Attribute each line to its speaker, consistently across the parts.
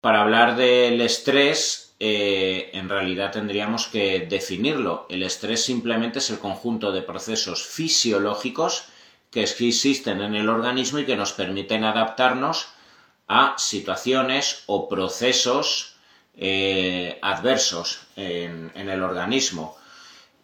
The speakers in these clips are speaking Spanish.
Speaker 1: Para hablar del estrés, eh, en realidad tendríamos que definirlo. El estrés simplemente es el conjunto de procesos fisiológicos que existen en el organismo y que nos permiten adaptarnos a situaciones o procesos eh, adversos en, el organismo.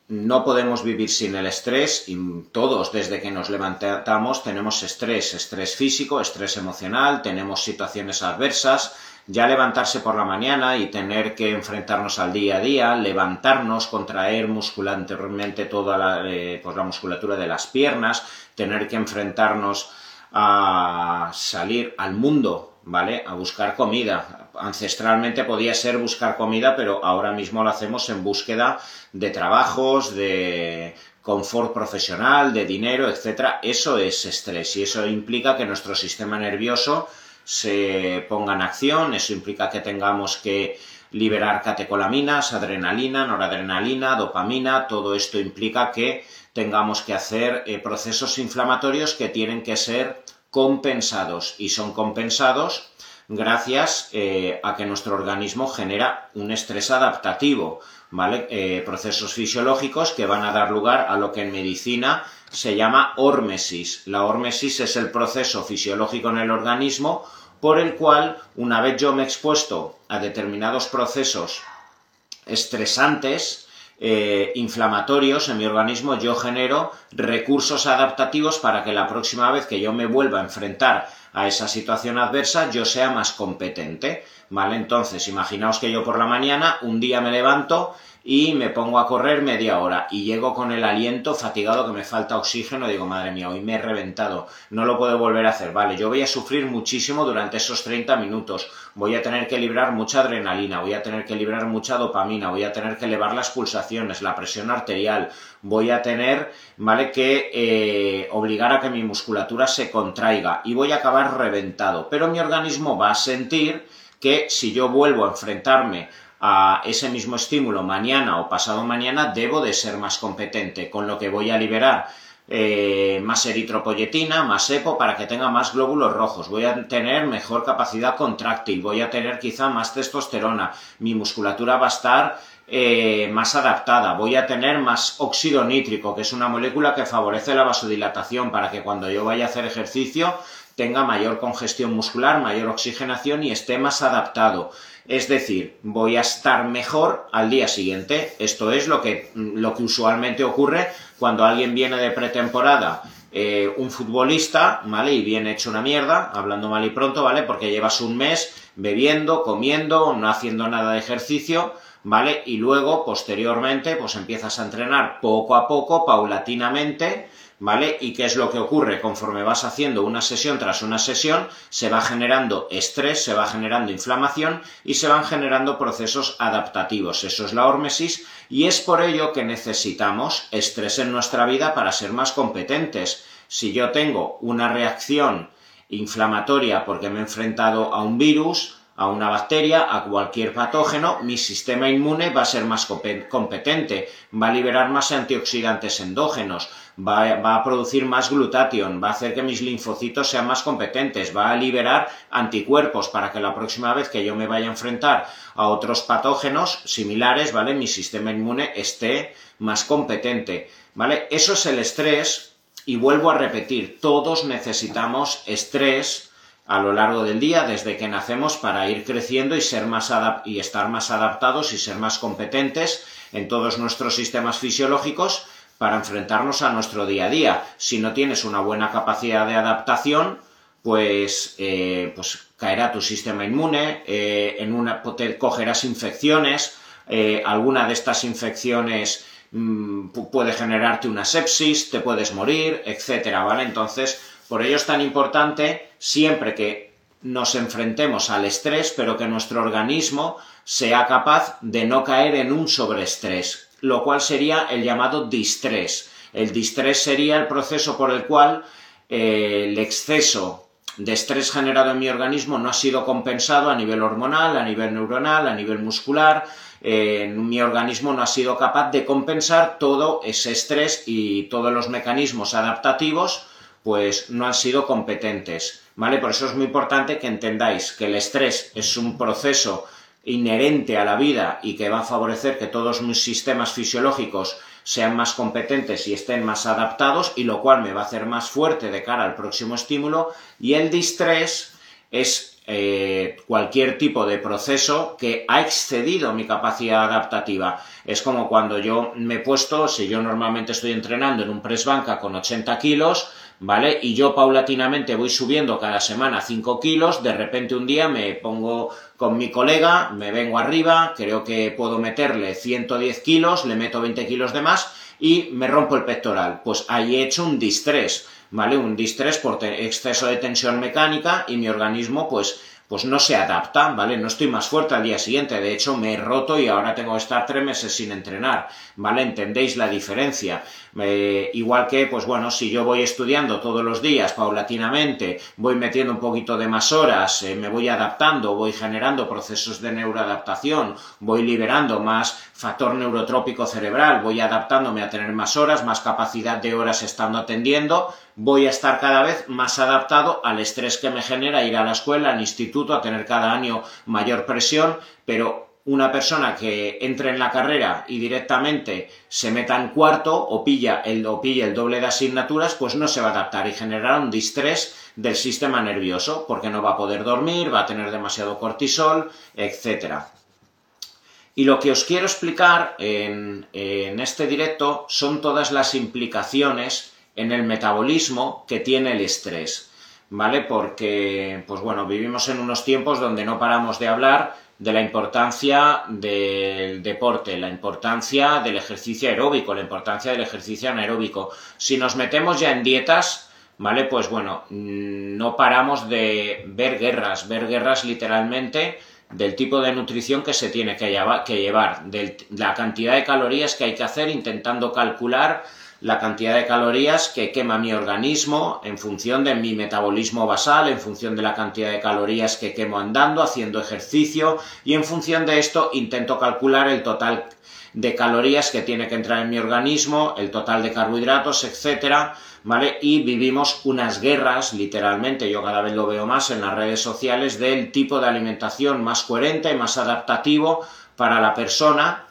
Speaker 1: No podemos vivir sin el estrés y todos desde que nos levantamos tenemos estrés, estrés físico, estrés emocional, tenemos situaciones adversas, ya levantarse por la mañana y tener que enfrentarnos al día a día, levantarnos, contraer muscularmente toda la, eh, pues la musculatura de las piernas, tener que enfrentarnos a salir al mundo ¿vale? A buscar comida. Ancestralmente podía ser buscar comida, pero ahora mismo lo hacemos en búsqueda de trabajos, de confort profesional, de dinero, etc. Eso es estrés y eso implica que nuestro sistema nervioso se ponga en acción, eso implica que tengamos que liberar catecolaminas, adrenalina, noradrenalina, dopamina, todo esto implica que tengamos que hacer eh, procesos inflamatorios que tienen que ser compensados y son compensados gracias eh, a que nuestro organismo genera un estrés adaptativo, ¿vale? Eh, procesos fisiológicos que van a dar lugar a lo que en medicina se llama hormesis. La hormesis es el proceso fisiológico en el organismo por el cual, una vez yo me he expuesto a determinados procesos estresantes, eh, inflamatorios en mi organismo, yo genero recursos adaptativos para que la próxima vez que yo me vuelva a enfrentar a esa situación adversa, yo sea más competente. ¿Vale? Entonces, imaginaos que yo por la mañana un día me levanto y me pongo a correr media hora y llego con el aliento fatigado que me falta oxígeno, digo, madre mía, hoy me he reventado, no lo puedo volver a hacer, vale, yo voy a sufrir muchísimo durante esos 30 minutos, voy a tener que librar mucha adrenalina, voy a tener que librar mucha dopamina, voy a tener que elevar las pulsaciones, la presión arterial, voy a tener, ¿vale?, que eh, obligar a que mi musculatura se contraiga y voy a acabar reventado, pero mi organismo va a sentir que si yo vuelvo a enfrentarme a ese mismo estímulo mañana o pasado mañana, debo de ser más competente, con lo que voy a liberar eh, más eritropoyetina, más EPO, para que tenga más glóbulos rojos, voy a tener mejor capacidad contráctil, voy a tener quizá más testosterona, mi musculatura va a estar eh, más adaptada, voy a tener más óxido nítrico, que es una molécula que favorece la vasodilatación para que cuando yo vaya a hacer ejercicio tenga mayor congestión muscular, mayor oxigenación y esté más adaptado. Es decir, voy a estar mejor al día siguiente. Esto es lo que, lo que usualmente ocurre cuando alguien viene de pretemporada, eh, un futbolista, ¿vale? Y viene hecho una mierda, hablando mal y pronto, ¿vale? Porque llevas un mes bebiendo, comiendo, no haciendo nada de ejercicio, ¿vale? Y luego, posteriormente, pues empiezas a entrenar poco a poco, paulatinamente, ¿vale? ¿Y qué es lo que ocurre? Conforme vas haciendo una sesión tras una sesión, se va generando estrés, se va generando inflamación y se van generando procesos adaptativos. Eso es la hormesis y es por ello que necesitamos estrés en nuestra vida para ser más competentes. Si yo tengo una reacción inflamatoria porque me he enfrentado a un virus, a una bacteria, a cualquier patógeno, mi sistema inmune va a ser más competente, va a liberar más antioxidantes endógenos, va, a producir más glutatión, va a hacer que mis linfocitos sean más competentes, va a liberar anticuerpos para que la próxima vez que yo me vaya a enfrentar a otros patógenos similares, ¿vale? Mi sistema inmune esté más competente, ¿vale? Eso es el estrés y vuelvo a repetir, todos necesitamos estrés a lo largo del día desde que nacemos para ir creciendo y ser más y estar más adaptados y ser más competentes en todos nuestros sistemas fisiológicos para enfrentarnos a nuestro día a día. Si no tienes una buena capacidad de adaptación, pues, eh, pues caerá tu sistema inmune, eh, en una, cogerás infecciones, eh, alguna de estas infecciones mm, puede generarte una sepsis, te puedes morir, etcétera, ¿vale? Entonces, por ello es tan importante siempre que nos enfrentemos al estrés, pero que nuestro organismo sea capaz de no caer en un sobreestrés, lo cual sería el llamado distrés. El distrés sería el proceso por el cual eh, el exceso de estrés generado en mi organismo no ha sido compensado a nivel hormonal, a nivel neuronal, a nivel muscular. Mi organismo no ha sido capaz de compensar todo ese estrés y todos los mecanismos adaptativos pues no han sido competentes, ¿vale? Por eso es muy importante que entendáis que el estrés es un proceso inherente a la vida y que va a favorecer que todos mis sistemas fisiológicos sean más competentes y estén más adaptados y lo cual me va a hacer más fuerte de cara al próximo estímulo y el distrés es eh, cualquier tipo de proceso que ha excedido mi capacidad adaptativa. Es como cuando yo me he puesto, si yo normalmente estoy entrenando en un press banca con 80 kilos, ¿vale? Y yo paulatinamente voy subiendo cada semana 5 kilos, de repente un día me pongo con mi colega, me vengo arriba, creo que puedo meterle 110 kilos, le meto 20 kilos de más y me rompo el pectoral. Pues ahí he hecho un distrés, ¿vale? Un distrés por exceso de tensión mecánica y mi organismo pues pues no se adapta, ¿vale? No estoy más fuerte al día siguiente, de hecho me he roto y ahora tengo que estar tres meses sin entrenar, ¿vale? ¿Entendéis la diferencia? Eh, igual que, pues bueno, si yo voy estudiando todos los días paulatinamente, voy metiendo un poquito de más horas, eh, me voy adaptando, voy generando procesos de neuroadaptación, voy liberando más factor neurotrópico cerebral, voy adaptándome a tener más horas, más capacidad de horas estando atendiendo, voy a estar cada vez más adaptado al estrés que me genera ir a la escuela, al instituto, a tener cada año mayor presión, pero una persona que entre en la carrera y directamente se meta en cuarto o pilla el, o el doble de asignaturas, pues no se va a adaptar y generará un distrés del sistema nervioso, porque no va a poder dormir, va a tener demasiado cortisol, etc. Y lo que os quiero explicar en este directo son todas las implicaciones en el metabolismo que tiene el estrés, ¿vale? Porque, pues bueno, vivimos en unos tiempos donde no paramos de hablar de la importancia del deporte, la importancia del ejercicio aeróbico, la importancia del ejercicio anaeróbico. Si nos metemos ya en dietas, ¿vale? Pues bueno, mm, no paramos de ver guerras, ver guerras literalmente del tipo de nutrición que se tiene que llevar, que llevar de la cantidad de calorías que hay que hacer intentando calcular la cantidad de calorías que quema mi organismo en función de mi metabolismo basal, en función de la cantidad de calorías que quemo andando, haciendo ejercicio y en función de esto intento calcular el total de calorías que tiene que entrar en mi organismo, el total de carbohidratos, etcétera, ¿vale? Y vivimos unas guerras, literalmente, yo cada vez lo veo más en las redes sociales, del tipo de alimentación más coherente, más adaptativo para la persona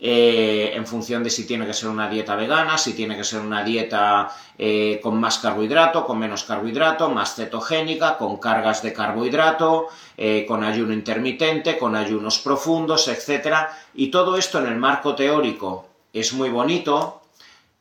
Speaker 1: eh, en función de si tiene que ser una dieta vegana, si tiene que ser una dieta eh, con más carbohidrato, con menos carbohidrato, más cetogénica, con cargas de carbohidrato, eh, con ayuno intermitente, con ayunos profundos, etc. Y todo esto en el marco teórico es muy bonito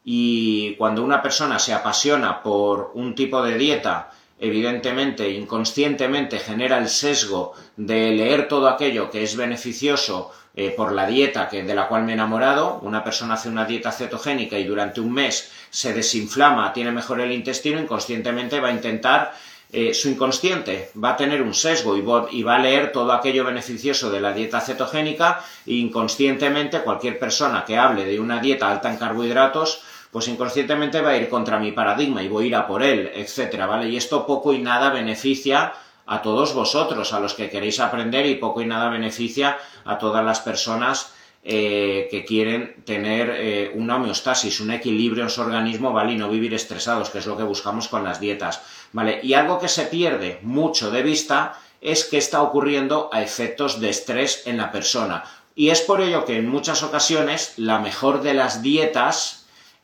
Speaker 1: y cuando una persona se apasiona por un tipo de dieta, evidentemente, inconscientemente genera el sesgo de leer todo aquello que es beneficioso eh, por la dieta que, de la cual me he enamorado. Una persona hace una dieta cetogénica y durante un mes se desinflama, tiene mejor el intestino, inconscientemente va a intentar, eh, su inconsciente va a tener un sesgo y va, a leer todo aquello beneficioso de la dieta cetogénica e inconscientemente cualquier persona que hable de una dieta alta en carbohidratos pues inconscientemente va a ir contra mi paradigma y voy a ir a por él, etcétera, ¿vale? Y esto poco y nada beneficia a todos vosotros, a los que queréis aprender y poco y nada beneficia a todas las personas eh, que quieren tener eh, una homeostasis, un equilibrio en su organismo, ¿vale? Y no vivir estresados, que es lo que buscamos con las dietas, ¿vale? Y algo que se pierde mucho de vista es que está ocurriendo a efectos de estrés en la persona. Y es por ello que en muchas ocasiones la mejor de las dietas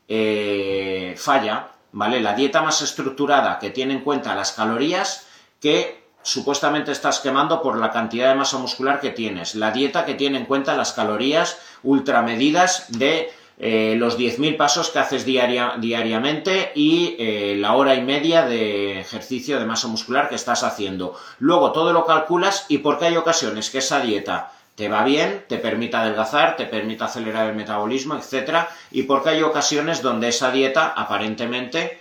Speaker 1: eh, falla, ¿vale? La dieta más estructurada que tiene en cuenta las calorías que supuestamente estás quemando por la cantidad de masa muscular que tienes. La dieta que tiene en cuenta las calorías ultramedidas de eh, los 10.000 pasos que haces diariamente y eh, la hora y media de ejercicio de masa muscular que estás haciendo. Luego todo lo calculas y porque hay ocasiones que esa dieta te va bien, te permite adelgazar, te permite acelerar el metabolismo, etc. Y porque hay ocasiones donde esa dieta aparentemente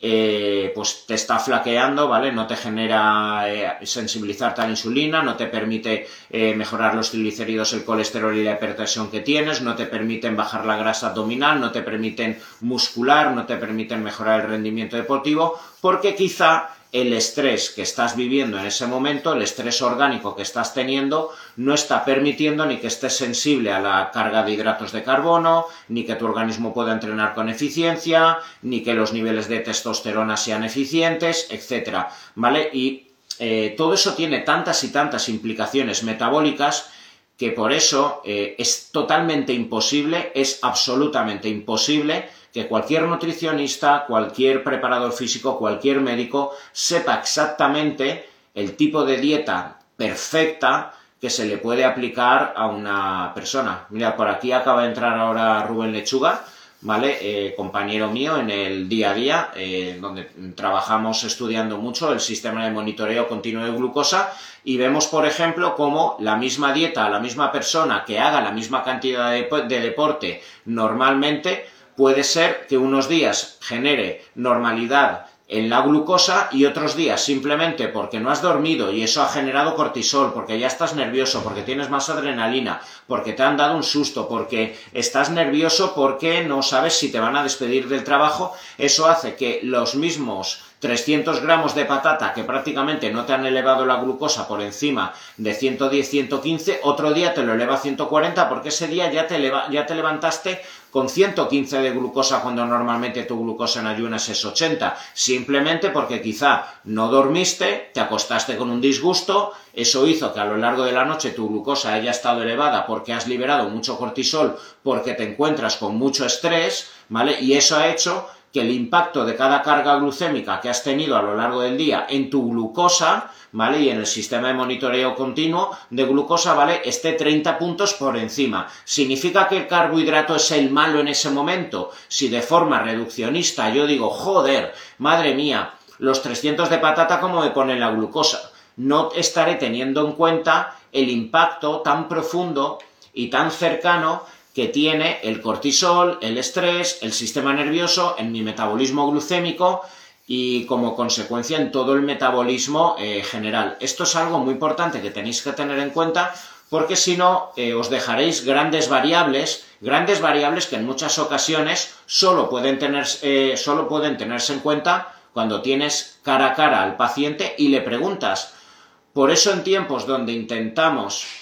Speaker 1: eh, pues te está flaqueando, ¿vale? No te genera eh, sensibilizarte a la insulina, no te permite eh, mejorar los triglicéridos, el colesterol y la hipertensión que tienes, no te permiten bajar la grasa abdominal, no te permiten muscular, no te permiten mejorar el rendimiento deportivo, porque quizá el estrés que estás viviendo en ese momento, el estrés orgánico que estás teniendo, no está permitiendo ni que estés sensible a la carga de hidratos de carbono, ni que tu organismo pueda entrenar con eficiencia, ni que los niveles de testosterona sean eficientes, etcétera, ¿vale? Y eh, todo eso tiene tantas y tantas implicaciones metabólicas que por eso eh, es totalmente imposible, es absolutamente imposible que cualquier nutricionista, cualquier preparador físico, cualquier médico sepa exactamente el tipo de dieta perfecta que se le puede aplicar a una persona. Mira, por aquí acaba de entrar ahora Rubén Lechuga, ¿vale? Eh, compañero mío en el día a día, eh, donde trabajamos estudiando mucho el sistema de monitoreo continuo de glucosa y vemos, por ejemplo, cómo la misma dieta la misma persona que haga la misma cantidad de deporte normalmente, puede ser que unos días genere normalidad en la glucosa y otros días simplemente porque no has dormido y eso ha generado cortisol, porque ya estás nervioso, porque tienes más adrenalina, porque te han dado un susto, porque estás nervioso porque no sabes si te van a despedir del trabajo, eso hace que los mismos 300 gramos de patata que prácticamente no te han elevado la glucosa por encima de 110-115, otro día te lo eleva a 140 porque ese día ya te, ya te levantaste con 115 de glucosa cuando normalmente tu glucosa en ayunas es 80, simplemente porque quizá no dormiste, te acostaste con un disgusto, eso hizo que a lo largo de la noche tu glucosa haya estado elevada porque has liberado mucho cortisol, porque te encuentras con mucho estrés, ¿vale? Y eso ha hecho que el impacto de cada carga glucémica que has tenido a lo largo del día en tu glucosa, ¿vale? Y en el sistema de monitoreo continuo de glucosa, ¿vale? Esté 30 puntos por encima. ¿Significa que el carbohidrato es el malo en ese momento? Si de forma reduccionista yo digo, joder, madre mía, los 300 de patata, ¿cómo me pone la glucosa? No estaré teniendo en cuenta el impacto tan profundo y tan cercano que tiene el cortisol, el estrés, el sistema nervioso, en mi metabolismo glucémico y como consecuencia en todo el metabolismo eh, general. Esto es algo muy importante que tenéis que tener en cuenta porque si no eh, os dejaréis grandes variables, grandes variables que en muchas ocasiones solo pueden, tener, eh, solo pueden tenerse en cuenta cuando tienes cara a cara al paciente y le preguntas. Por eso en tiempos donde intentamos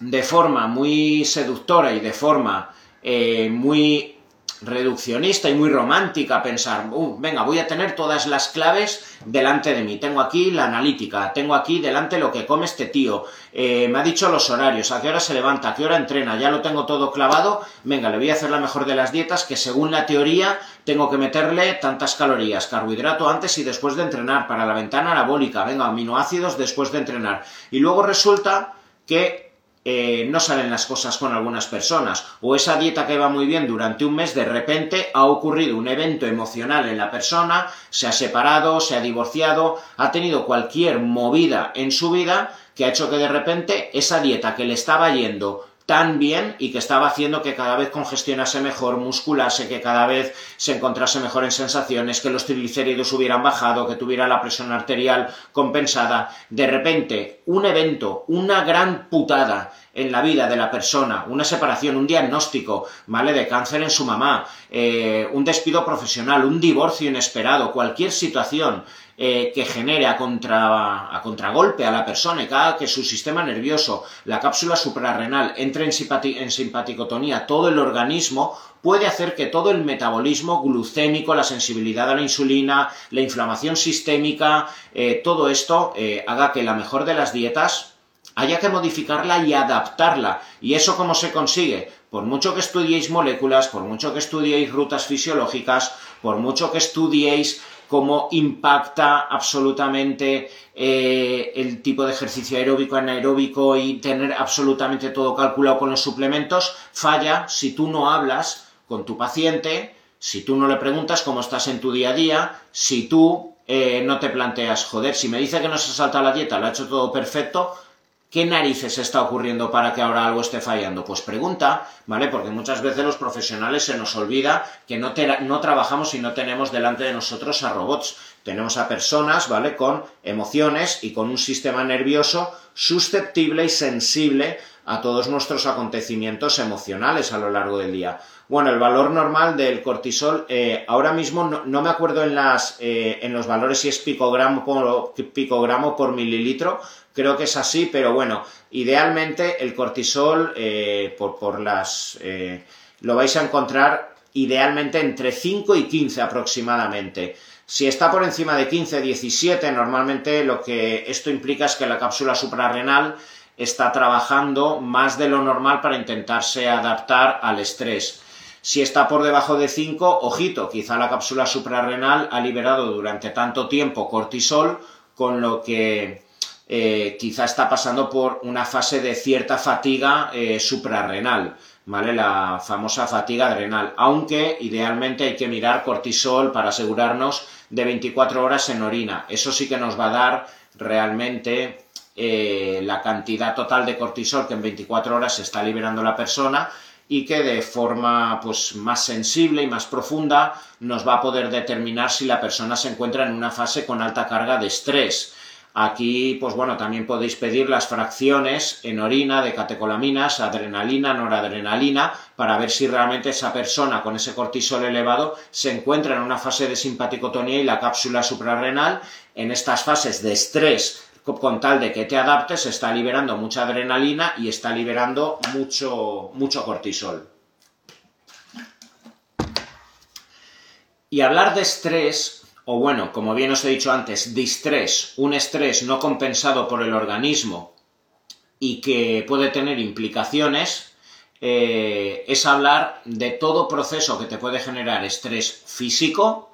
Speaker 1: de forma muy seductora y de forma eh, muy reduccionista y muy romántica pensar, venga, voy a tener todas las claves delante de mí. Tengo aquí la analítica, tengo aquí delante lo que come este tío, eh, me ha dicho los horarios, a qué hora se levanta, a qué hora entrena, ya lo tengo todo clavado, venga, le voy a hacer la mejor de las dietas que según la teoría tengo que meterle tantas calorías, carbohidrato antes y después de entrenar, para la ventana anabólica, venga, aminoácidos después de entrenar. Y luego resulta que eh, no salen las cosas con algunas personas, o esa dieta que va muy bien durante un mes, de repente ha ocurrido un evento emocional en la persona, se ha separado, se ha divorciado, ha tenido cualquier movida en su vida que ha hecho que de repente esa dieta que le estaba yendo tan bien y que estaba haciendo que cada vez congestionase mejor, musculase, que cada vez se encontrase mejor en sensaciones, que los triglicéridos hubieran bajado, que tuviera la presión arterial compensada. De repente, un evento, una gran putada en la vida de la persona, una separación, un diagnóstico, ¿vale? De cáncer en su mamá, eh, un despido profesional, un divorcio inesperado, cualquier situación eh, que genere a, contra, a contragolpe a la persona y cada que su sistema nervioso, la cápsula suprarrenal, entre en, en simpaticotonía, todo el organismo, puede hacer que todo el metabolismo glucémico, la sensibilidad a la insulina, la inflamación sistémica, eh, todo esto eh, haga que la mejor de las dietas haya que modificarla y adaptarla. ¿Y eso cómo se consigue? Por mucho que estudiéis moléculas, por mucho que estudiéis rutas fisiológicas, por mucho que estudiéis cómo impacta absolutamente eh, el tipo de ejercicio aeróbico, anaeróbico y tener absolutamente todo calculado con los suplementos, falla si tú no hablas con tu paciente, si tú no le preguntas cómo estás en tu día a día, si tú eh, no te planteas, joder, si me dice que no se salta la dieta, lo ha hecho todo perfecto, ¿Qué narices está ocurriendo para que ahora algo esté fallando? Pues pregunta, ¿vale? Porque muchas veces los profesionales se nos olvida que no, no, trabajamos y no tenemos delante de nosotros a robots. Tenemos a personas, ¿vale? Con emociones y con un sistema nervioso susceptible y sensible a todos nuestros acontecimientos emocionales a lo largo del día. Bueno, el valor normal del cortisol, eh, ahora mismo no, me acuerdo en, eh, en los valores si es picogramo por, picogramo por mililitro, creo que es así, pero bueno, idealmente el cortisol, eh, por, por, las, lo vais a encontrar idealmente entre 5 y 15 aproximadamente. Si está por encima de 15, 17, normalmente lo que esto implica es que la cápsula suprarrenal está trabajando más de lo normal para intentarse adaptar al estrés. Si está por debajo de 5, ojito, quizá la cápsula suprarrenal ha liberado durante tanto tiempo cortisol, con lo que eh, quizá está pasando por una fase de cierta fatiga eh, suprarrenal. ¿vale? La famosa fatiga adrenal, aunque idealmente hay que mirar cortisol para asegurarnos de 24 horas en orina. Eso sí que nos va a dar realmente eh, la cantidad total de cortisol que en 24 horas se está liberando la persona y que de forma pues más sensible y más profunda nos va a poder determinar si la persona se encuentra en una fase con alta carga de estrés. Aquí, pues bueno, también podéis pedir las fracciones en orina de catecolaminas, adrenalina, noradrenalina, para ver si realmente esa persona con ese cortisol elevado se encuentra en una fase de simpaticotonía y la cápsula suprarrenal. En estas fases de estrés con tal de que te adaptes, está liberando mucha adrenalina y está liberando mucho, mucho cortisol. Y hablar de estrés o bueno, como bien os he dicho antes, distrés, un estrés no compensado por el organismo y que puede tener implicaciones, eh, es hablar de todo proceso que te puede generar estrés físico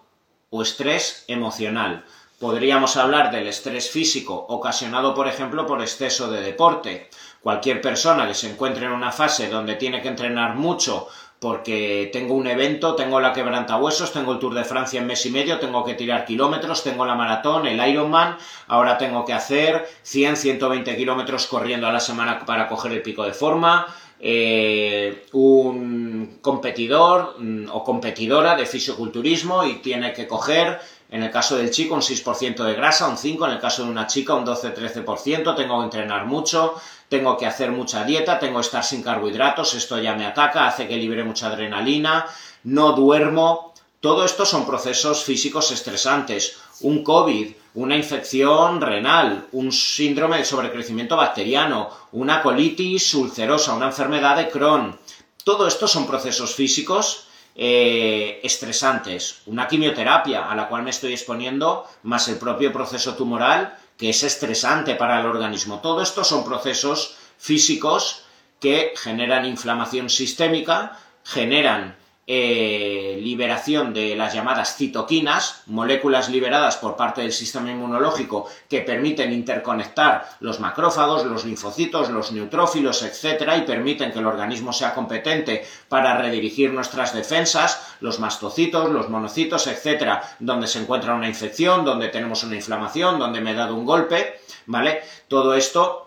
Speaker 1: o estrés emocional. Podríamos hablar del estrés físico ocasionado, por ejemplo, por exceso de deporte. Cualquier persona que se encuentre en una fase donde tiene que entrenar mucho porque tengo un evento, tengo la quebrantahuesos, tengo el Tour de Francia en mes y medio, tengo que tirar kilómetros, tengo la maratón, el Ironman, ahora tengo que hacer 100, 120 kilómetros corriendo a la semana para coger el pico de forma, eh, un competidor mm, o competidora de fisioculturismo y tiene que coger en el caso del chico un 6% de grasa, un 5%, en el caso de una chica un 12-13%, tengo que entrenar mucho, tengo que hacer mucha dieta, tengo que estar sin carbohidratos, esto ya me ataca, hace que libre mucha adrenalina, no duermo, todo esto son procesos físicos estresantes. Un COVID, una infección renal, un síndrome de sobrecrecimiento bacteriano, una colitis ulcerosa, una enfermedad de Crohn. Todo esto son procesos físicos eh, estresantes, una quimioterapia a la cual me estoy exponiendo, más el propio proceso tumoral, que es estresante para el organismo. Todo esto son procesos físicos que generan inflamación sistémica, generan eh, liberación de las llamadas citoquinas, moléculas liberadas por parte del sistema inmunológico que permiten interconectar los macrófagos, los linfocitos, los neutrófilos, etcétera, y permiten que el organismo sea competente para redirigir nuestras defensas, los mastocitos, los monocitos, etcétera, donde se encuentra una infección, donde tenemos una inflamación, donde me he dado un golpe, ¿vale? Todo esto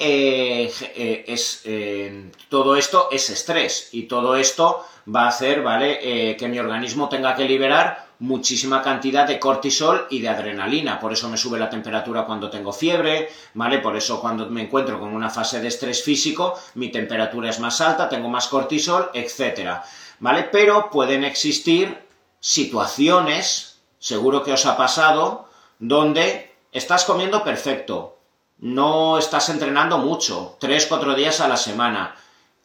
Speaker 1: eh, eh, es, todo esto es estrés y todo esto va a hacer, ¿vale?, eh, que mi organismo tenga que liberar muchísima cantidad de cortisol y de adrenalina. Por eso me sube la temperatura cuando tengo fiebre, ¿vale? Por eso cuando me encuentro con una fase de estrés físico, mi temperatura es más alta, tengo más cortisol, etcétera, ¿vale? Pero pueden existir situaciones, seguro que os ha pasado, donde estás comiendo perfecto, no estás entrenando mucho, tres, cuatro días a la semana,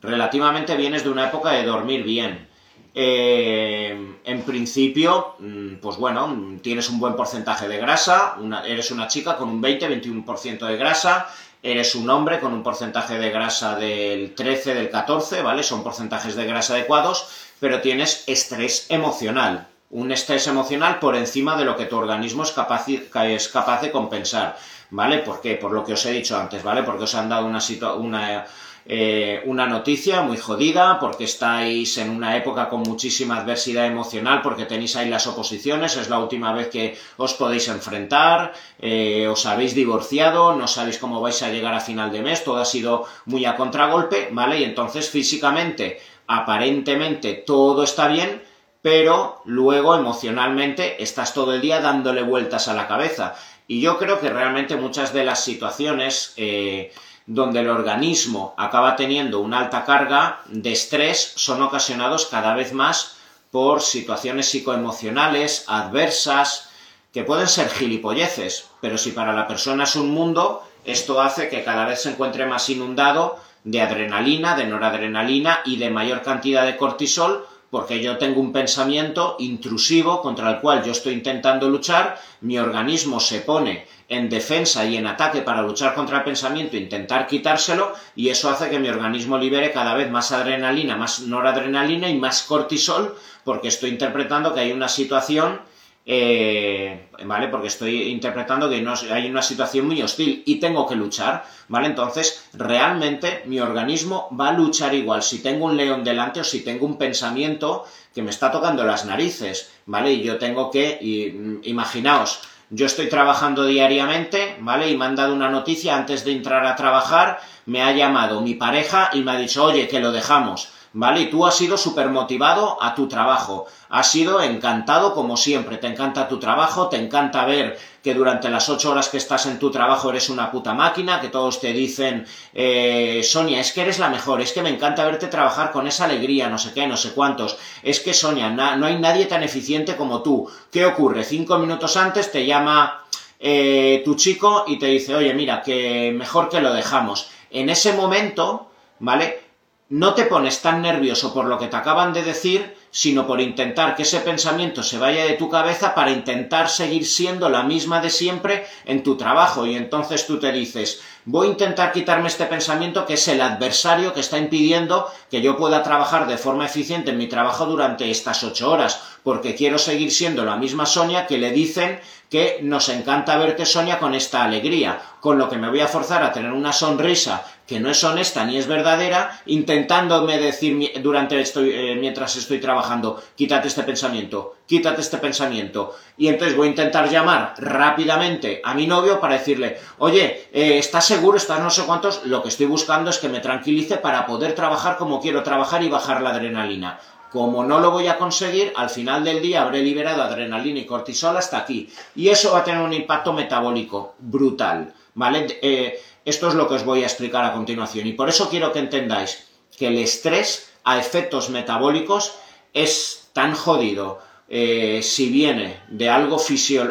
Speaker 1: relativamente vienes de una época de dormir bien. Eh, en principio, mm, pues bueno, tienes un buen porcentaje de grasa, eres una chica con un 20-21% de grasa, eres un hombre con un porcentaje de grasa del 13, del 14, ¿vale? Son porcentajes de grasa adecuados, pero tienes estrés emocional, un estrés emocional por encima de lo que tu organismo es capaz, es capaz de compensar, ¿vale? ¿Por qué? Por lo que os he dicho antes, ¿vale? Porque os han dado una, una eh, una noticia muy jodida porque estáis en una época con muchísima adversidad emocional porque tenéis ahí las oposiciones, es la última vez que os podéis enfrentar, eh, os habéis divorciado, no sabéis cómo vais a llegar a final de mes, todo ha sido muy a contragolpe, ¿vale? Y entonces físicamente, aparentemente todo está bien, pero luego emocionalmente estás todo el día dándole vueltas a la cabeza. Y yo creo que realmente muchas de las situaciones eh, donde el organismo acaba teniendo una alta carga de estrés son ocasionados cada vez más por situaciones psicoemocionales adversas, que pueden ser gilipolleces, pero si para la persona es un mundo, esto hace que cada vez se encuentre más inundado de adrenalina, de noradrenalina y de mayor cantidad de cortisol, porque yo tengo un pensamiento intrusivo contra el cual yo estoy intentando luchar, mi organismo se pone en defensa y en ataque para luchar contra el pensamiento, intentar quitárselo, y eso hace que mi organismo libere cada vez más adrenalina, más noradrenalina y más cortisol, porque estoy interpretando que hay una situación eh, ¿vale? Porque estoy interpretando que hay una situación muy hostil y tengo que luchar, ¿vale? Entonces, realmente mi organismo va a luchar igual si tengo un león delante o si tengo un pensamiento que me está tocando las narices, ¿vale? Y yo tengo que, y, imaginaos, yo estoy trabajando diariamente, ¿vale? Y me han dado una noticia antes de entrar a trabajar, me ha llamado mi pareja y me ha dicho, oye, que lo dejamos. ¿Vale? Y tú has sido súper motivado a tu trabajo, has sido encantado como siempre, te encanta tu trabajo, te encanta ver que durante las ocho horas que estás en tu trabajo eres una puta máquina, que todos te dicen, eh, Sonia, es que eres la mejor, es que me encanta verte trabajar con esa alegría, no sé qué, no sé cuántos, es que Sonia, no hay nadie tan eficiente como tú. ¿Qué ocurre? Cinco minutos antes te llama eh, tu chico y te dice, oye, mira, que mejor que lo dejamos. En ese momento, ¿vale? No te pones tan nervioso por lo que te acaban de decir, sino por intentar que ese pensamiento se vaya de tu cabeza para intentar seguir siendo la misma de siempre en tu trabajo. Y entonces tú te dices, voy a intentar quitarme este pensamiento que es el adversario que está impidiendo que yo pueda trabajar de forma eficiente en mi trabajo durante estas ocho horas, porque quiero seguir siendo la misma Sonia que le dicen que nos encanta verte Sonia con esta alegría, con lo que me voy a forzar a tener una sonrisa que no es honesta ni es verdadera, intentándome decir durante estoy, eh, mientras estoy trabajando, quítate este pensamiento, quítate este pensamiento. Y entonces voy a intentar llamar rápidamente a mi novio para decirle, oye, eh, ¿estás seguro? ¿Estás no sé cuántos? Lo que estoy buscando es que me tranquilice para poder trabajar como quiero trabajar y bajar la adrenalina. Como no lo voy a conseguir, al final del día habré liberado adrenalina y cortisol hasta aquí. Y eso va a tener un impacto metabólico brutal. ¿Vale? Eh, esto es lo que os voy a explicar a continuación. Y por eso quiero que entendáis que el estrés a efectos metabólicos es tan jodido eh, si viene de algo,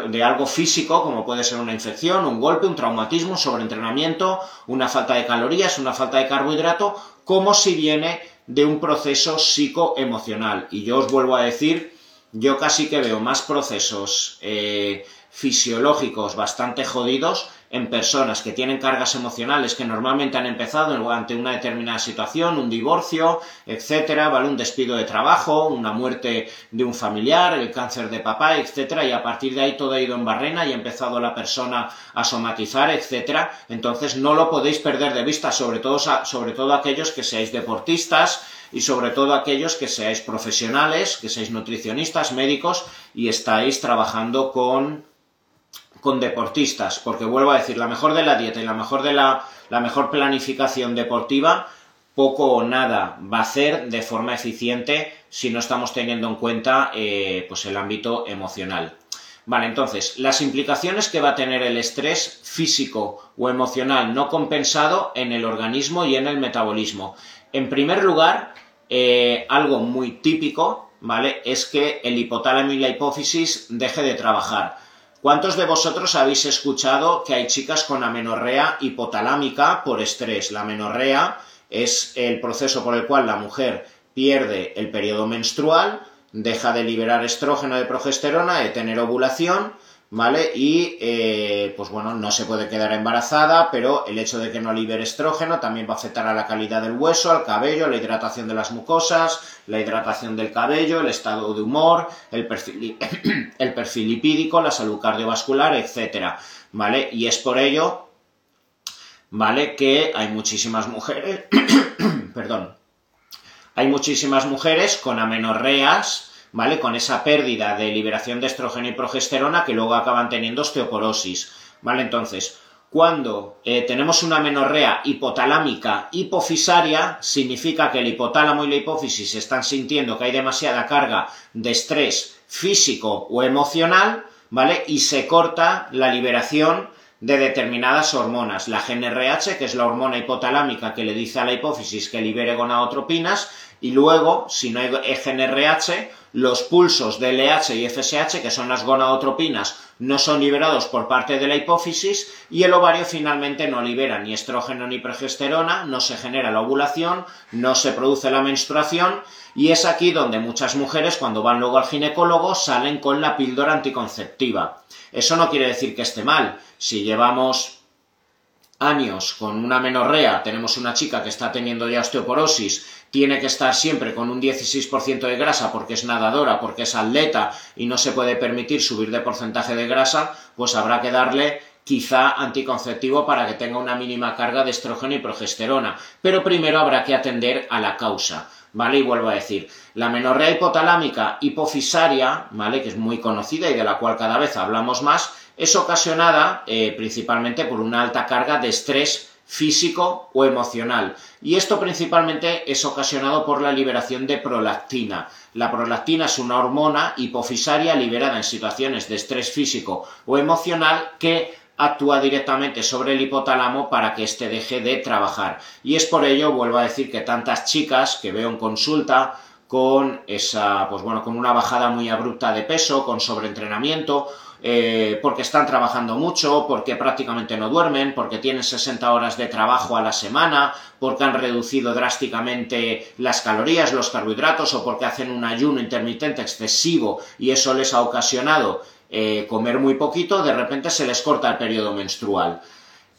Speaker 1: de algo físico, como puede ser una infección, un golpe, un traumatismo, un sobreentrenamiento, una falta de calorías, una falta de carbohidrato, como si viene de un proceso psicoemocional. Y yo os vuelvo a decir, yo casi que veo más procesos eh, fisiológicos bastante jodidos en personas que tienen cargas emocionales que normalmente han empezado ante una determinada situación, un divorcio, etcétera, ¿vale? Un despido de trabajo, una muerte de un familiar, el cáncer de papá, etcétera, y a partir de ahí todo ha ido en barrena y ha empezado la persona a somatizar, etcétera. Entonces no lo podéis perder de vista, sobre todo, sobre todo aquellos que seáis deportistas, y sobre todo aquellos que seáis profesionales, que seáis nutricionistas, médicos y estáis trabajando con con deportistas, porque vuelvo a decir, la mejor de la dieta y la mejor de la, la mejor planificación deportiva, poco o nada va a hacer de forma eficiente si no estamos teniendo en cuenta eh, pues el ámbito emocional. Vale, entonces, las implicaciones que va a tener el estrés físico o emocional no compensado en el organismo y en el metabolismo. En primer lugar, eh, algo muy típico, ¿vale? Es que el hipotálamo y la hipófisis deje de trabajar. ¿Cuántos de vosotros habéis escuchado que hay chicas con amenorrea hipotalámica por estrés? La amenorrea es el proceso por el cual la mujer pierde el periodo menstrual, deja de liberar estrógeno de progesterona, de tener ovulación ¿vale? Y, eh, pues bueno, no se puede quedar embarazada, pero el hecho de que no libere estrógeno también va a afectar a la calidad del hueso, al cabello, la hidratación de las mucosas, la hidratación del cabello, el estado de humor, el perfil, el perfil lipídico, la salud cardiovascular, etcétera, ¿vale? Y es por ello, ¿vale? Que hay muchísimas mujeres, perdón, hay muchísimas mujeres con amenorreas, ¿vale? Con esa pérdida de liberación de estrógeno y progesterona que luego acaban teniendo osteoporosis, ¿vale? Entonces, cuando eh, tenemos una menorrea hipotalámica hipofisaria, significa que el hipotálamo y la hipófisis están sintiendo que hay demasiada carga de estrés físico o emocional, ¿vale? Y se corta la liberación de determinadas hormonas. La GNRH, que es la hormona hipotalámica que le dice a la hipófisis que libere gonadotropinas, y luego, si no hay GNRH, los pulsos de LH y FSH, que son las gonadotropinas, no son liberados por parte de la hipófisis y el ovario finalmente no libera ni estrógeno ni progesterona, no se genera la ovulación, no se produce la menstruación y es aquí donde muchas mujeres cuando van luego al ginecólogo salen con la píldora anticonceptiva. Eso no quiere decir que esté mal. Si llevamos años con una menorrea, tenemos una chica que está teniendo ya osteoporosis, tiene que estar siempre con un 16% de grasa porque es nadadora, porque es atleta y no se puede permitir subir de porcentaje de grasa, pues habrá que darle quizá anticonceptivo para que tenga una mínima carga de estrógeno y progesterona. Pero primero habrá que atender a la causa. ¿vale? Y vuelvo a decir, la menorrea hipotalámica hipofisaria, ¿vale? Que es muy conocida y de la cual cada vez hablamos más, es ocasionada eh, principalmente por una alta carga de estrés físico o emocional. Y esto principalmente es ocasionado por la liberación de prolactina. La prolactina es una hormona hipofisaria liberada en situaciones de estrés físico o emocional que actúa directamente sobre el hipotálamo para que éste deje de trabajar. Y es por ello, vuelvo a decir, que tantas chicas que veo en consulta con esa, pues bueno, con una bajada muy abrupta de peso, con sobreentrenamiento, eh, porque están trabajando mucho, porque prácticamente no duermen, porque tienen 60 horas de trabajo a la semana, porque han reducido drásticamente las calorías, los carbohidratos, o porque hacen un ayuno intermitente excesivo y eso les ha ocasionado eh, comer muy poquito, de repente se les corta el periodo menstrual.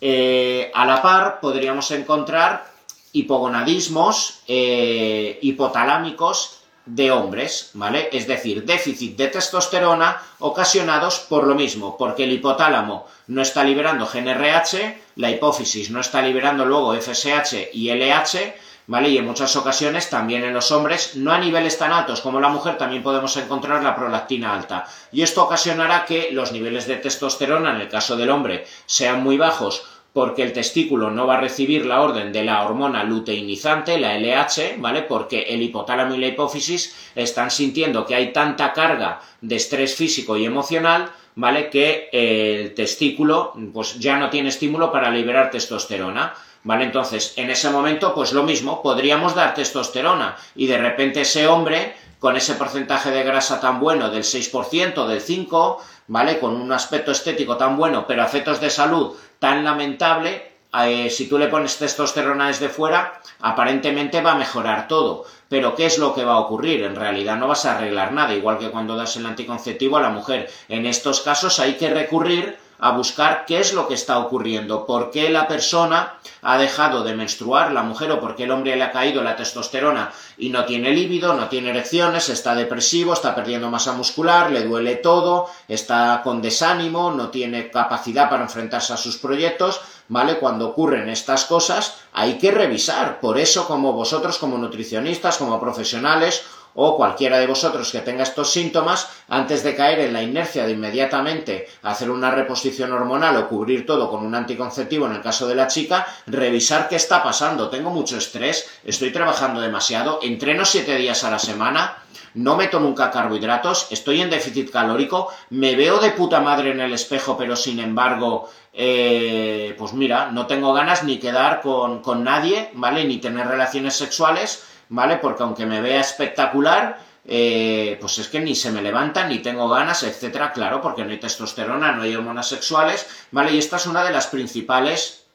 Speaker 1: Eh, a la par podríamos encontrar hipogonadismos hipotalámicos de hombres, ¿vale? Es decir, déficit de testosterona ocasionados por lo mismo, porque el hipotálamo no está liberando GNRH, la hipófisis no está liberando luego FSH y LH, ¿vale? Y en muchas ocasiones también en los hombres, no a niveles tan altos como la mujer, también podemos encontrar la prolactina alta. Y esto ocasionará que los niveles de testosterona, en el caso del hombre, sean muy bajos porque el testículo no va a recibir la orden de la hormona luteinizante, la LH, ¿vale? Porque el hipotálamo y la hipófisis están sintiendo que hay tanta carga de estrés físico y emocional, ¿vale? Que el testículo pues ya no tiene estímulo para liberar testosterona. ¿Vale? Entonces, en ese momento, pues lo mismo, podríamos dar testosterona y de repente ese hombre, con ese porcentaje de grasa tan bueno del 6%, del 5%, ¿vale? Con un aspecto estético tan bueno, pero efectos de salud tan lamentable, eh, si tú le pones testosterona desde fuera, aparentemente va a mejorar todo. Pero ¿qué es lo que va a ocurrir? En realidad no vas a arreglar nada, igual que cuando das el anticonceptivo a la mujer. En estos casos hay que recurrir a buscar qué es lo que está ocurriendo, por qué la persona ha dejado de menstruar, la mujer, o por qué el hombre le ha caído la testosterona y no tiene líbido, no tiene erecciones, está depresivo, está perdiendo masa muscular, le duele todo, está con desánimo, no tiene capacidad para enfrentarse a sus proyectos, ¿vale? Cuando ocurren estas cosas hay que revisar. Por eso, como vosotros, como nutricionistas, como profesionales, o cualquiera de vosotros que tenga estos síntomas, antes de caer en la inercia de inmediatamente hacer una reposición hormonal o cubrir todo con un anticonceptivo en el caso de la chica, revisar qué está pasando. Tengo mucho estrés, estoy trabajando demasiado, entreno siete días a la semana, no meto nunca carbohidratos, estoy en déficit calórico, me veo de puta madre en el espejo, pero sin embargo, eh, pues mira, no tengo ganas ni quedar con, con nadie, ¿vale? Ni tener relaciones sexuales, ¿vale? Porque aunque me vea espectacular, eh, pues es que ni se me levanta, ni tengo ganas, etcétera, claro, porque no hay testosterona, no hay hormonas sexuales, ¿vale? Y esta es una de las principales,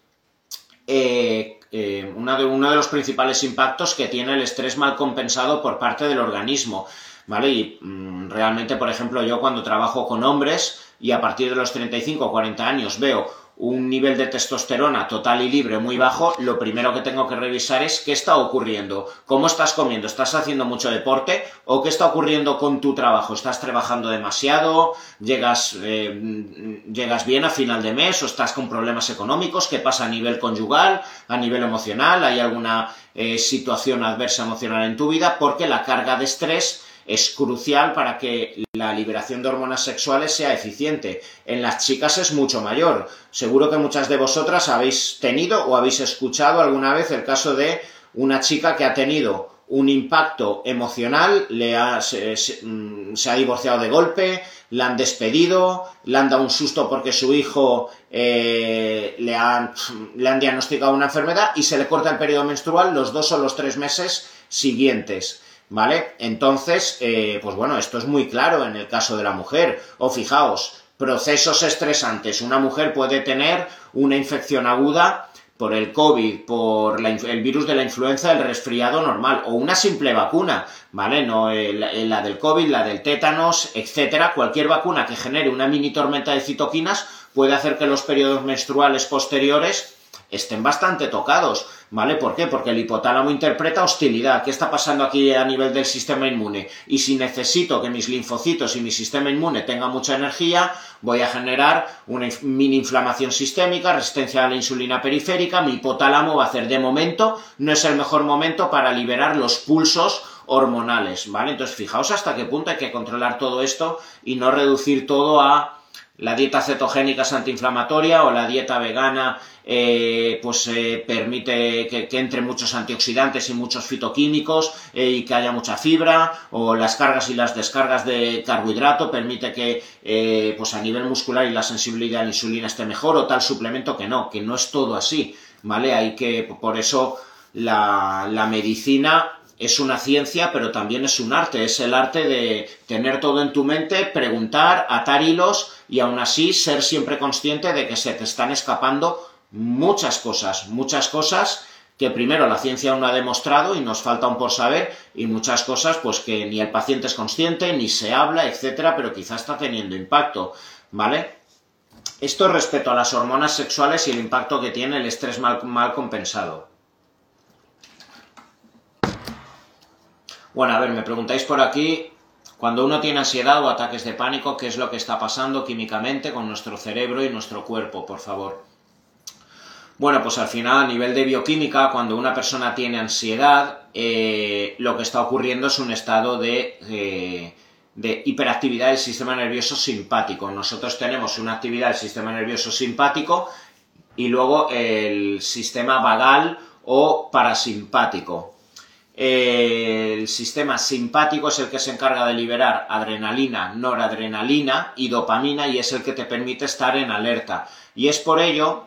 Speaker 1: eh, eh, una de, uno de los principales impactos que tiene el estrés mal compensado por parte del organismo, ¿vale? Y mm, realmente, por ejemplo, yo cuando trabajo con hombres y a partir de los 35 o 40 años veo un nivel de testosterona total y libre muy bajo, lo primero que tengo que revisar es qué está ocurriendo, cómo estás comiendo, estás haciendo mucho deporte o qué está ocurriendo con tu trabajo, estás trabajando demasiado, llegas, eh, llegas bien a final de mes o estás con problemas económicos, qué pasa a nivel conyugal, a nivel emocional, hay alguna eh, situación adversa emocional en tu vida, porque la carga de estrés es crucial para que la liberación de hormonas sexuales sea eficiente. En las chicas es mucho mayor. Seguro que muchas de vosotras habéis tenido o habéis escuchado alguna vez el caso de una chica que ha tenido un impacto emocional, le ha, se, mm, ha divorciado de golpe, le han despedido, le han dado un susto porque su hijo eh, le, han, le han diagnosticado una enfermedad y se le corta el periodo menstrual los dos o los tres meses siguientes. ¿Vale? Entonces, eh, pues bueno, esto es muy claro en el caso de la mujer. O fijaos, procesos estresantes. Una mujer puede tener una infección aguda por el COVID, por el virus de la influenza, el resfriado normal, o una simple vacuna, ¿vale? No la del COVID, la del tétanos, etcétera. Cualquier vacuna que genere una mini tormenta de citoquinas puede hacer que los periodos menstruales posteriores estén bastante tocados, ¿vale? ¿Por qué? Porque el hipotálamo interpreta hostilidad. ¿Qué está pasando aquí a nivel del sistema inmune? Y si necesito que mis linfocitos y mi sistema inmune tenga mucha energía, voy a generar una mini inflamación sistémica, resistencia a la insulina periférica, mi hipotálamo va a hacer de momento, no es el mejor momento para liberar los pulsos hormonales, ¿vale? Entonces, fijaos hasta qué punto hay que controlar todo esto y no reducir todo a la dieta cetogénica es antiinflamatoria o la dieta vegana eh, pues eh, permite que, entre muchos antioxidantes y muchos fitoquímicos eh, y que haya mucha fibra o las cargas y las descargas de carbohidrato permite que pues a nivel muscular y la sensibilidad a la insulina esté mejor o tal suplemento que no, que no es todo así, ¿vale? Hay que, por eso la, la medicina es una ciencia, pero también es un arte, es el arte de tener todo en tu mente, preguntar, atar hilos y aún así ser siempre consciente de que se te están escapando muchas cosas, muchas cosas que primero la ciencia aún no ha demostrado y nos falta un por saber y muchas cosas pues que ni el paciente es consciente, ni se habla, etcétera, pero quizá está teniendo impacto, ¿vale? Esto respecto a las hormonas sexuales y el impacto que tiene el estrés mal, mal compensado. Bueno, a ver, me preguntáis por aquí, cuando uno tiene ansiedad o ataques de pánico, ¿qué es lo que está pasando químicamente con nuestro cerebro y nuestro cuerpo, por favor? Bueno, pues al final a nivel de bioquímica, cuando una persona tiene ansiedad, eh, lo que está ocurriendo es un estado de, eh, de, hiperactividad del sistema nervioso simpático. Nosotros tenemos una actividad del sistema nervioso simpático y luego el sistema vagal o parasimpático. El sistema simpático es el que se encarga de liberar adrenalina, noradrenalina y dopamina y es el que te permite estar en alerta. Y es por ello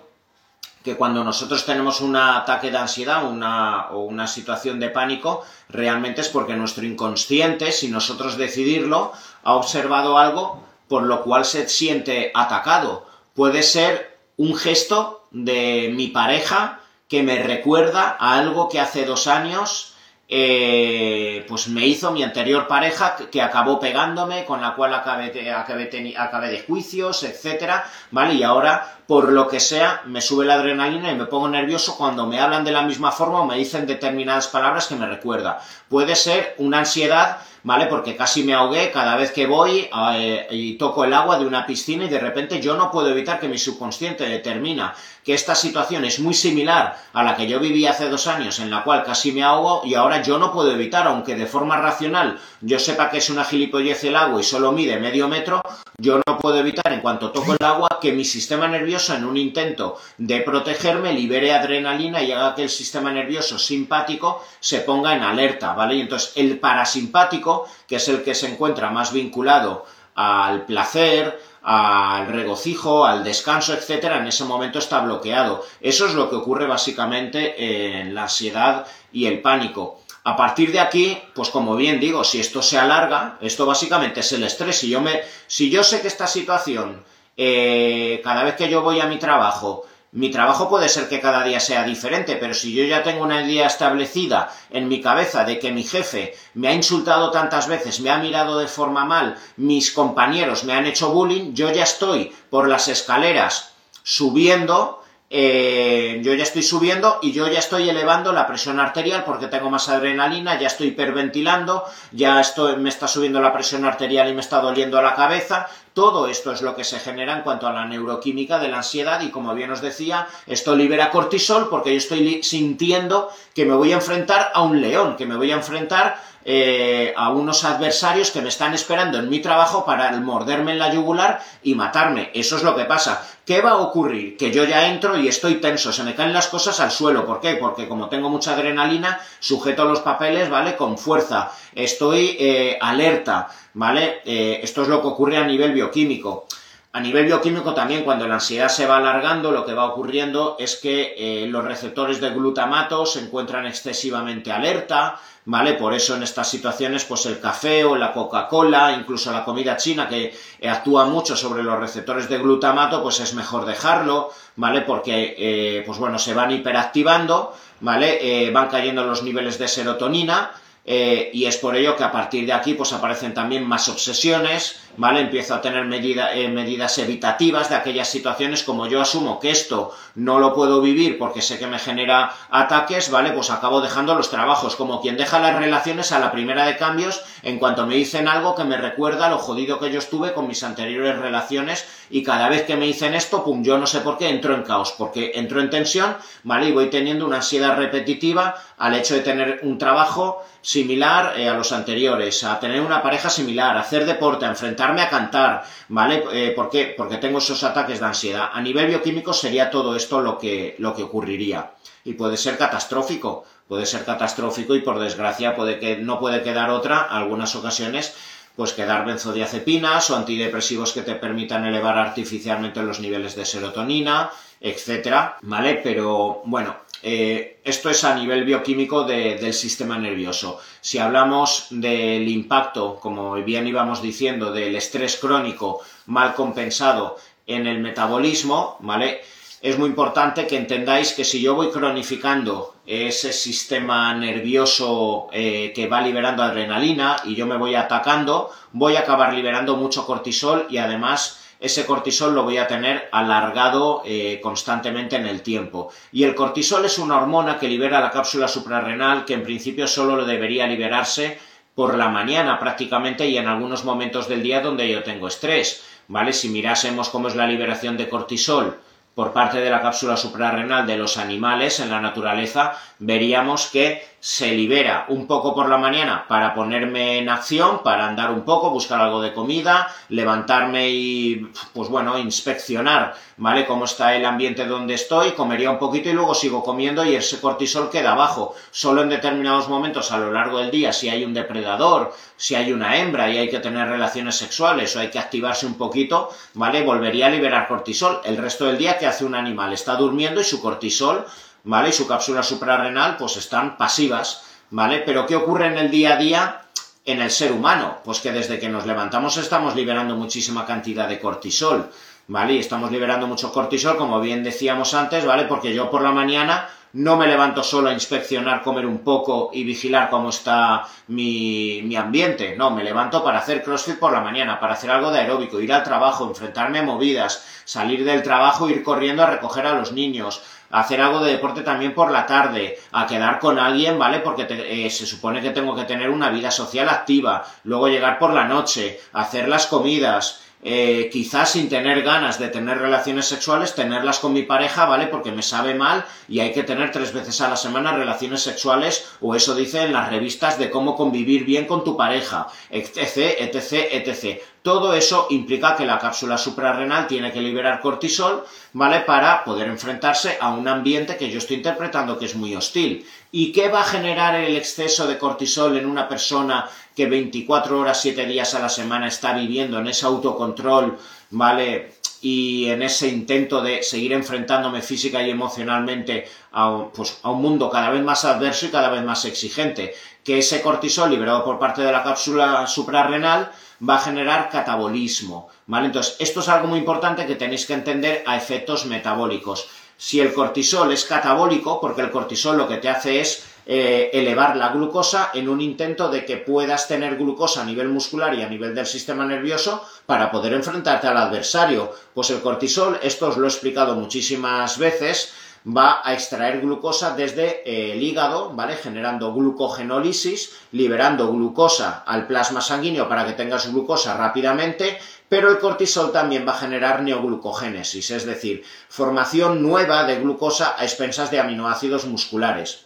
Speaker 1: que cuando nosotros tenemos un ataque de ansiedad o una situación de pánico, realmente es porque nuestro inconsciente, sin nosotros decidirlo, ha observado algo por lo cual se siente atacado. Puede ser un gesto de mi pareja que me recuerda a algo que hace dos años eh, pues me hizo mi anterior pareja que, acabó pegándome, con la cual acabé de, juicios, etcétera, ¿vale? Y ahora, por lo que sea, me sube la adrenalina y me pongo nervioso cuando me hablan de la misma forma o me dicen determinadas palabras que me recuerda. Puede ser una ansiedad ¿vale? Porque casi me ahogué cada vez que voy eh, y toco el agua de una piscina y de repente yo no puedo evitar que mi subconsciente determina que esta situación es muy similar a la que yo viví hace dos años, en la cual casi me ahogo y ahora yo no puedo evitar, aunque de forma racional yo sepa que es una gilipollez el agua y solo mide medio metro, yo no puedo evitar en cuanto toco el agua que mi sistema nervioso en un intento de protegerme libere adrenalina y haga que el sistema nervioso simpático se ponga en alerta, ¿vale? Y entonces el parasimpático, que es el que se encuentra más vinculado al placer, al regocijo, al descanso, etcétera, en ese momento está bloqueado. Eso es lo que ocurre básicamente en la ansiedad y el pánico. A partir de aquí, pues como bien digo, si esto se alarga, esto básicamente es el estrés. Si yo, me, si yo sé que esta situación, eh, cada vez que yo voy a mi trabajo, mi trabajo puede ser que cada día sea diferente, pero si yo ya tengo una idea establecida en mi cabeza de que mi jefe me ha insultado tantas veces, me ha mirado de forma mal, mis compañeros me han hecho bullying, yo ya estoy por las escaleras subiendo, eh, yo ya estoy subiendo y yo ya estoy elevando la presión arterial porque tengo más adrenalina, ya estoy hiperventilando, ya estoy, me está subiendo la presión arterial y me está doliendo la cabeza, Todo esto es lo que se genera en cuanto a la neuroquímica de la ansiedad y como bien os decía, esto libera cortisol porque yo estoy sintiendo que me voy a enfrentar a un león, que me voy a enfrentar eh, a unos adversarios que me están esperando en mi trabajo para morderme en la yugular y matarme. Eso es lo que pasa. ¿Qué va a ocurrir? Que yo ya entro y estoy tenso, se me caen las cosas al suelo. ¿Por qué? Porque como tengo mucha adrenalina, sujeto los papeles, ¿vale? Con fuerza. Estoy eh, alerta, ¿vale? Eh, esto es lo que ocurre a nivel bioquímico. A nivel bioquímico también, cuando la ansiedad se va alargando, lo que va ocurriendo es que los receptores de glutamato se encuentran excesivamente alerta, ¿vale? Por eso en estas situaciones, pues el café o la Coca-Cola, incluso la comida china que actúa mucho sobre los receptores de glutamato, pues es mejor dejarlo, ¿vale? Porque, eh, pues bueno, se van hiperactivando, ¿vale? Eh, van cayendo los niveles de serotonina, y es por ello que a partir de aquí pues aparecen también más obsesiones, ¿vale? Empiezo a tener eh, medidas evitativas de aquellas situaciones como yo asumo que esto no lo puedo vivir porque sé que me genera ataques, ¿vale? Pues acabo dejando los trabajos, como quien deja las relaciones a la primera de cambios en cuanto me dicen algo que me recuerda lo jodido que yo estuve con mis anteriores relaciones y cada vez que me dicen esto, pum, yo no sé por qué entro en caos, porque entro en tensión, ¿vale? Y voy teniendo una ansiedad repetitiva al hecho de tener un trabajo similar eh, a los anteriores, a tener una pareja similar, a hacer deporte, a enfrentar a cantar, ¿vale? Eh, ¿Por qué? Porque tengo esos ataques de ansiedad. A nivel bioquímico sería todo esto lo que, lo que ocurriría. Y puede ser catastrófico, puede ser catastrófico y por desgracia puede que, no puede quedar otra, algunas ocasiones, pues quedar benzodiazepinas o antidepresivos que te permitan elevar artificialmente los niveles de serotonina, etcétera, ¿vale? Pero bueno, eh, esto es a nivel bioquímico del sistema nervioso. Si hablamos del impacto, como bien íbamos diciendo, del estrés crónico mal compensado en el metabolismo, ¿vale? Es muy importante que entendáis que si yo voy cronificando ese sistema nervioso eh, que va liberando adrenalina y yo me voy atacando, voy a acabar liberando mucho cortisol y además ese cortisol lo voy a tener alargado eh, constantemente en el tiempo. Y el cortisol es una hormona que libera la cápsula suprarrenal que en principio solo debería liberarse por la mañana prácticamente y en algunos momentos del día donde yo tengo estrés. ¿Vale? Si mirásemos cómo es la liberación de cortisol por parte de la cápsula suprarrenal de los animales en la naturaleza, veríamos que se libera un poco por la mañana para ponerme en acción, para andar un poco, buscar algo de comida, levantarme y, pues bueno, inspeccionar, ¿vale? Cómo está el ambiente donde estoy, comería un poquito y luego sigo comiendo y ese cortisol queda abajo. Solo en determinados momentos a lo largo del día, si hay un depredador, si hay una hembra y hay que tener relaciones sexuales o hay que activarse un poquito, ¿vale? Volvería a liberar cortisol. El resto del día, ¿qué hace un animal? Está durmiendo y su cortisol ¿vale? Y su cápsula suprarrenal, pues están pasivas, ¿vale? Pero ¿qué ocurre en el día a día en el ser humano? Pues que desde que nos levantamos estamos liberando muchísima cantidad de cortisol, ¿vale? Y estamos liberando mucho cortisol, como bien decíamos antes, ¿vale? Porque yo por la mañana no me levanto solo a inspeccionar, comer un poco y vigilar cómo está mi, mi, ambiente. No, me levanto para hacer CrossFit por la mañana, para hacer algo de aeróbico, ir al trabajo, enfrentarme a movidas, salir del trabajo, ir corriendo a recoger a los niños, hacer algo de deporte también por la tarde, a quedar con alguien, ¿vale? Porque eh, se supone que tengo que tener una vida social activa, luego llegar por la noche, hacer las comidas, eh, quizás sin tener ganas de tener relaciones sexuales, tenerlas con mi pareja, ¿vale? Porque me sabe mal y hay que tener tres veces a la semana relaciones sexuales, o eso dice en las revistas de cómo convivir bien con tu pareja, etc, etc, etc. Todo eso implica que la cápsula suprarrenal tiene que liberar cortisol, ¿vale? Para poder enfrentarse a un ambiente que yo estoy interpretando que es muy hostil. ¿Y qué va a generar el exceso de cortisol en una persona que 24 horas, 7 días a la semana está viviendo en ese autocontrol, ¿vale? Y en ese intento de seguir enfrentándome física y emocionalmente a, pues, a un mundo cada vez más adverso y cada vez más exigente. Que ese cortisol liberado por parte de la cápsula suprarrenal va a generar catabolismo, ¿vale? Entonces, esto es algo muy importante que tenéis que entender a efectos metabólicos. Si el cortisol es catabólico, porque el cortisol lo que te hace es eh, elevar la glucosa en un intento de que puedas tener glucosa a nivel muscular y a nivel del sistema nervioso para poder enfrentarte al adversario. Pues el cortisol, esto os lo he explicado muchísimas veces, va a extraer glucosa desde eh, el hígado, ¿vale? Generando glucogenólisis, liberando glucosa al plasma sanguíneo para que tengas glucosa rápidamente, pero el cortisol también va a generar neoglucogénesis, es decir, formación nueva de glucosa a expensas de aminoácidos musculares.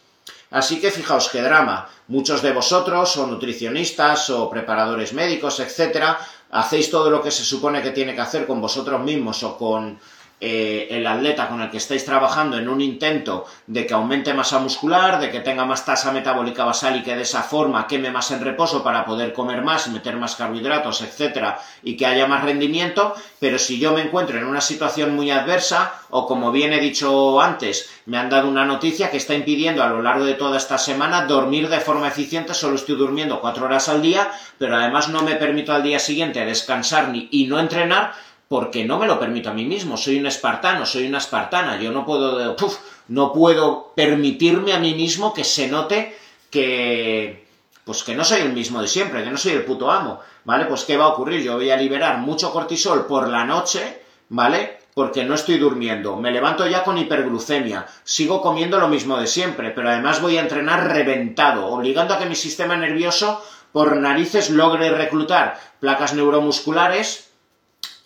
Speaker 1: Así que fijaos qué drama. Muchos de vosotros, o nutricionistas, o preparadores médicos, etcétera, hacéis todo lo que se supone que tiene que hacer con vosotros mismos o con eh, el atleta con el que estáis trabajando en un intento de que aumente masa muscular, de que tenga más tasa metabólica basal y que de esa forma queme más en reposo para poder comer más, meter más carbohidratos, etcétera, y que haya más rendimiento, pero si yo me encuentro en una situación muy adversa, o como bien he dicho antes, me han dado una noticia que está impidiendo a lo largo de toda esta semana dormir de forma eficiente, solo estoy durmiendo cuatro horas al día, pero además no me permito al día siguiente descansar ni, y no entrenar, porque no me lo permito a mí mismo, soy un espartano, soy una espartana, yo no puedo, no puedo permitirme a mí mismo que se note que, pues que no soy el mismo de siempre, que no soy el puto amo, ¿vale? Pues ¿qué va a ocurrir? Yo voy a liberar mucho cortisol por la noche, ¿vale? Porque no estoy durmiendo, me levanto ya con hiperglucemia, sigo comiendo lo mismo de siempre, pero además voy a entrenar reventado, obligando a que mi sistema nervioso por narices logre reclutar placas neuromusculares,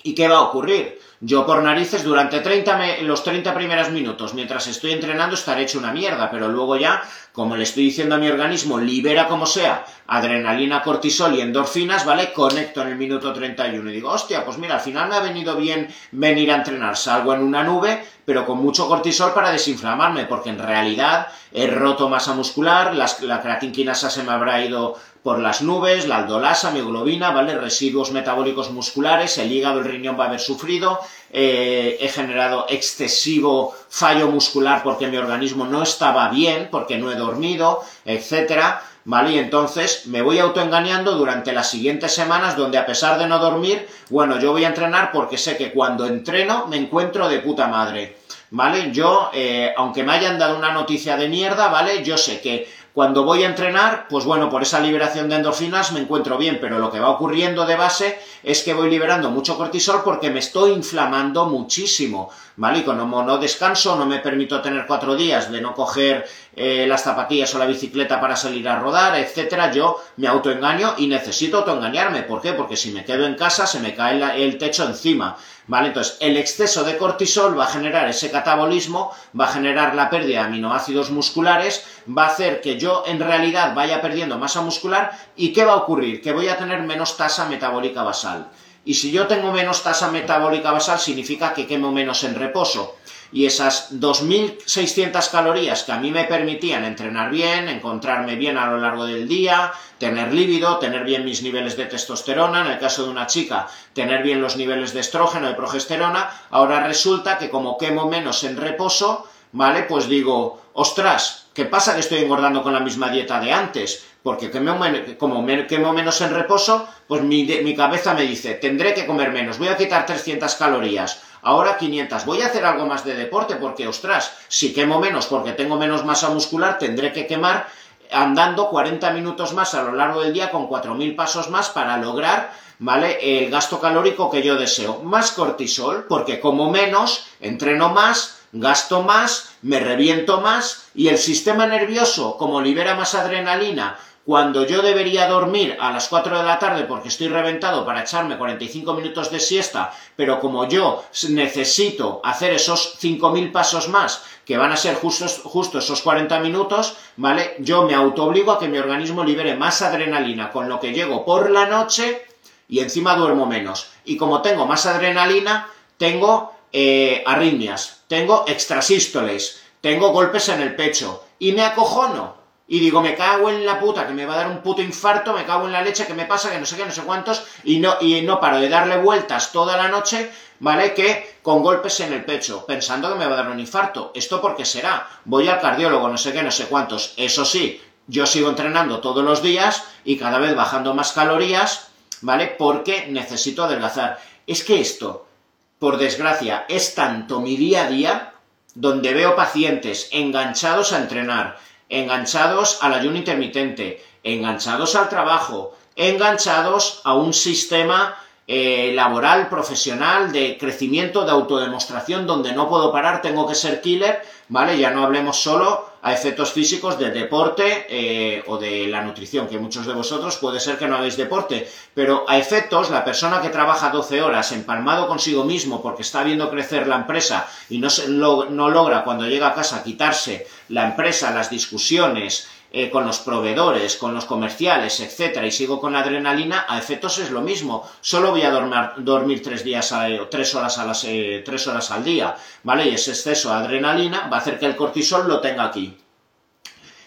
Speaker 1: ¿Y qué va a ocurrir? Yo por narices durante 30 los 30 primeros minutos, mientras estoy entrenando, estaré hecho una mierda, pero luego ya, como le estoy diciendo a mi organismo, libera como sea adrenalina, cortisol y endorfinas, ¿vale? Conecto en el minuto 31 y digo, hostia, pues mira, al final me ha venido bien venir a entrenar, salgo en una nube, pero con mucho cortisol para desinflamarme, porque en realidad he roto masa muscular, la creatinquinasa se me habrá ido por las nubes, la aldolasa, mioglobina, ¿vale? Residuos metabólicos musculares, el hígado, el riñón va a haber sufrido, eh, he generado excesivo fallo muscular porque mi organismo no estaba bien, porque no he dormido, etcétera, ¿vale? Y entonces me voy autoengañando durante las siguientes semanas donde a pesar de no dormir, bueno, yo voy a entrenar porque sé que cuando entreno me encuentro de puta madre, ¿vale? Yo, eh, aunque me hayan dado una noticia de mierda, ¿vale? Yo sé que cuando voy a entrenar, pues bueno, por esa liberación de endorfinas me encuentro bien, pero lo que va ocurriendo de base es que voy liberando mucho cortisol porque me estoy inflamando muchísimo, ¿vale? Y como no descanso, no me permito tener cuatro días de no coger eh, las zapatillas o la bicicleta para salir a rodar, etcétera, yo me autoengaño y necesito autoengañarme. ¿Por qué? Porque si me quedo en casa se me cae el techo encima. ¿Vale? Entonces, el exceso de cortisol va a generar ese catabolismo, va a generar la pérdida de aminoácidos musculares, va a hacer que yo en realidad vaya perdiendo masa muscular y ¿qué va a ocurrir? Que voy a tener menos tasa metabólica basal. Y si yo tengo menos tasa metabólica basal significa que quemo menos en reposo y esas 2.600 calorías que a mí me permitían entrenar bien, encontrarme bien a lo largo del día, tener líbido, tener bien mis niveles de testosterona, en el caso de una chica, tener bien los niveles de estrógeno, y progesterona, ahora resulta que como quemo menos en reposo, ¿vale? Pues digo, ostras, ¿qué pasa que estoy engordando con la misma dieta de antes? Porque como quemo menos en reposo, pues mi, mi cabeza me dice, tendré que comer menos, voy a quitar 300 calorías, ahora 500. Voy a hacer algo más de deporte porque, ostras, si quemo menos porque tengo menos masa muscular, tendré que quemar andando 40 minutos más a lo largo del día con 4.000 pasos más para lograr, ¿vale? El gasto calórico que yo deseo. Más cortisol, porque como menos, entreno más, gasto más, me reviento más y el sistema nervioso, como libera más adrenalina, cuando yo debería dormir a las 4 de la tarde porque estoy reventado para echarme 45 minutos de siesta, pero como yo necesito hacer esos 5.000 pasos más, que van a ser justo esos 40 minutos, ¿vale? Yo me autoobligo a que mi organismo libere más adrenalina, con lo que llego por la noche y encima duermo menos. Y como tengo más adrenalina, tengo eh, arritmias, tengo extrasístoles, tengo golpes en el pecho y me acojono y digo, me cago en la puta, que me va a dar un puto infarto, me cago en la leche, que me pasa, que no sé qué, no sé cuántos, y no, y no paro de darle vueltas toda la noche, ¿vale? Que con golpes en el pecho, pensando que me va a dar un infarto. ¿Esto por qué será? Voy al cardiólogo, no sé qué, no sé cuántos. Eso sí, yo sigo entrenando todos los días y cada vez bajando más calorías, ¿vale? Porque necesito adelgazar. Es que esto, por desgracia, es tanto mi día a día, donde veo pacientes enganchados a entrenar, enganchados al ayuno intermitente, enganchados al trabajo, enganchados a un sistema eh, laboral, profesional, de crecimiento, de autodemostración, donde no puedo parar, tengo que ser killer, ¿vale? Ya no hablemos solo a efectos físicos del deporte eh, o de la nutrición, que muchos de vosotros puede ser que no hagáis deporte, pero a efectos, la persona que trabaja 12 horas empalmado consigo mismo porque está viendo crecer la empresa y no, no logra cuando llega a casa quitarse la empresa, las discusiones, eh, con los proveedores, con los comerciales, etcétera, y sigo con adrenalina, a efectos es lo mismo. Solo voy a dormir, tres días, tres horas a las, eh, tres horas al día, ¿vale? Y ese exceso de adrenalina va a hacer que el cortisol lo tenga aquí.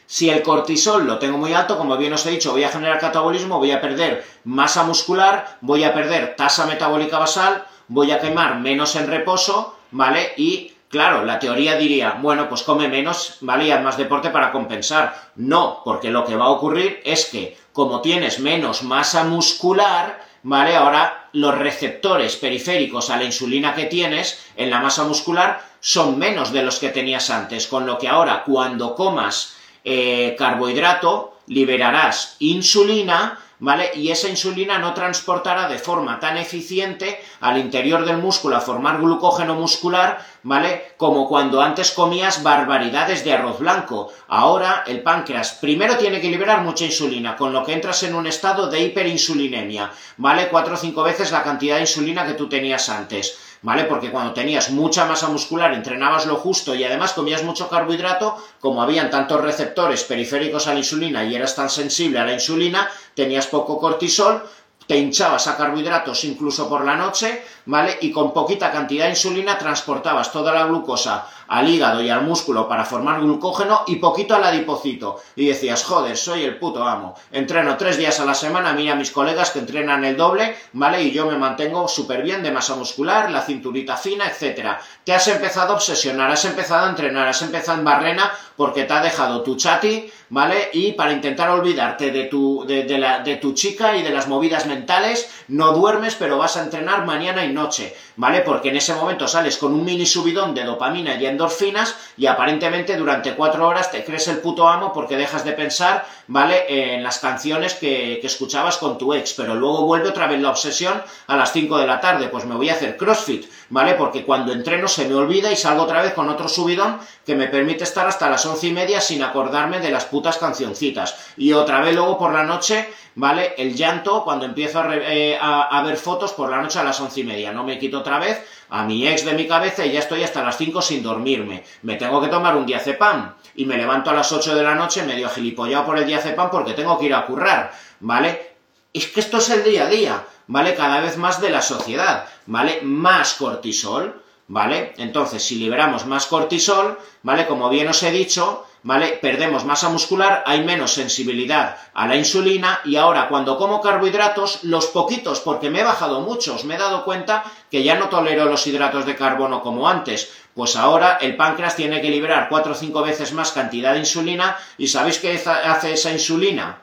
Speaker 1: Si el cortisol lo tengo muy alto, como bien os he dicho, voy a generar catabolismo, voy a perder masa muscular, voy a perder tasa metabólica basal, voy a quemar menos en reposo, ¿vale? Y Claro, la teoría diría, bueno, pues come menos, ¿vale? Y haz más deporte para compensar. No, porque lo que va a ocurrir es que, como tienes menos masa muscular, ¿vale? Ahora los receptores periféricos a la insulina que tienes en la masa muscular son menos de los que tenías antes, con lo que ahora cuando comas eh, carbohidrato liberarás insulina, ¿vale? Y esa insulina no transportará de forma tan eficiente al interior del músculo a formar glucógeno muscular, ¿vale? Como cuando antes comías barbaridades de arroz blanco. Ahora el páncreas primero tiene que liberar mucha insulina, con lo que entras en un estado de hiperinsulinemia, ¿vale? Cuatro o cinco veces la cantidad de insulina que tú tenías antes. ¿Vale? Porque cuando tenías mucha masa muscular, entrenabas lo justo y además comías mucho carbohidrato, como habían tantos receptores periféricos a la insulina y eras tan sensible a la insulina, tenías poco cortisol, te hinchabas a carbohidratos incluso por la noche, ¿vale? Y con poquita cantidad de insulina transportabas toda la glucosa al hígado y al músculo para formar glucógeno y poquito al adipocito. Y decías, joder, soy el puto amo. Entreno tres días a la semana, mira a mis colegas que entrenan el doble, ¿vale? Y yo me mantengo súper bien de masa muscular, la cinturita fina, etcétera. Te has empezado a obsesionar, has empezado a entrenar, has empezado en barrena porque te ha dejado tu chati, ¿vale? Y para intentar olvidarte de tu, de, la, de tu chica y de las movidas mentales, no duermes, pero vas a entrenar mañana y noche, ¿vale? Porque en ese momento sales con un mini subidón de dopamina y endorfinas y aparentemente durante cuatro horas te crees el puto amo porque dejas de pensar, ¿vale? En las canciones que, escuchabas con tu ex, pero luego vuelve otra vez la obsesión a las 5 de la tarde, pues me voy a hacer CrossFit, ¿vale? Porque cuando entreno se me olvida y salgo otra vez con otro subidón que me permite estar hasta las once y media sin acordarme de las putas cancioncitas. Y otra vez luego por la noche, ¿vale? El llanto cuando empiezo a, eh, a, ver fotos por la noche a las once y media. No me quito otra vez a mi ex de mi cabeza y ya estoy hasta las cinco sin dormirme. Me tengo que tomar un diazepam y me levanto a las ocho de la noche medio gilipollado por el diazepam porque tengo que ir a currar, ¿vale? Es que esto es el día a día, ¿vale? Cada vez más de la sociedad, ¿vale? Más cortisol, ¿vale? Entonces, si liberamos más cortisol, ¿vale? Como bien os he dicho, ¿vale? Perdemos masa muscular, hay menos sensibilidad a la insulina y ahora cuando como carbohidratos, los poquitos, porque me he bajado muchos, me he dado cuenta que ya no tolero los hidratos de carbono como antes, pues ahora el páncreas tiene que liberar cuatro o cinco veces más cantidad de insulina y ¿sabéis qué hace esa insulina?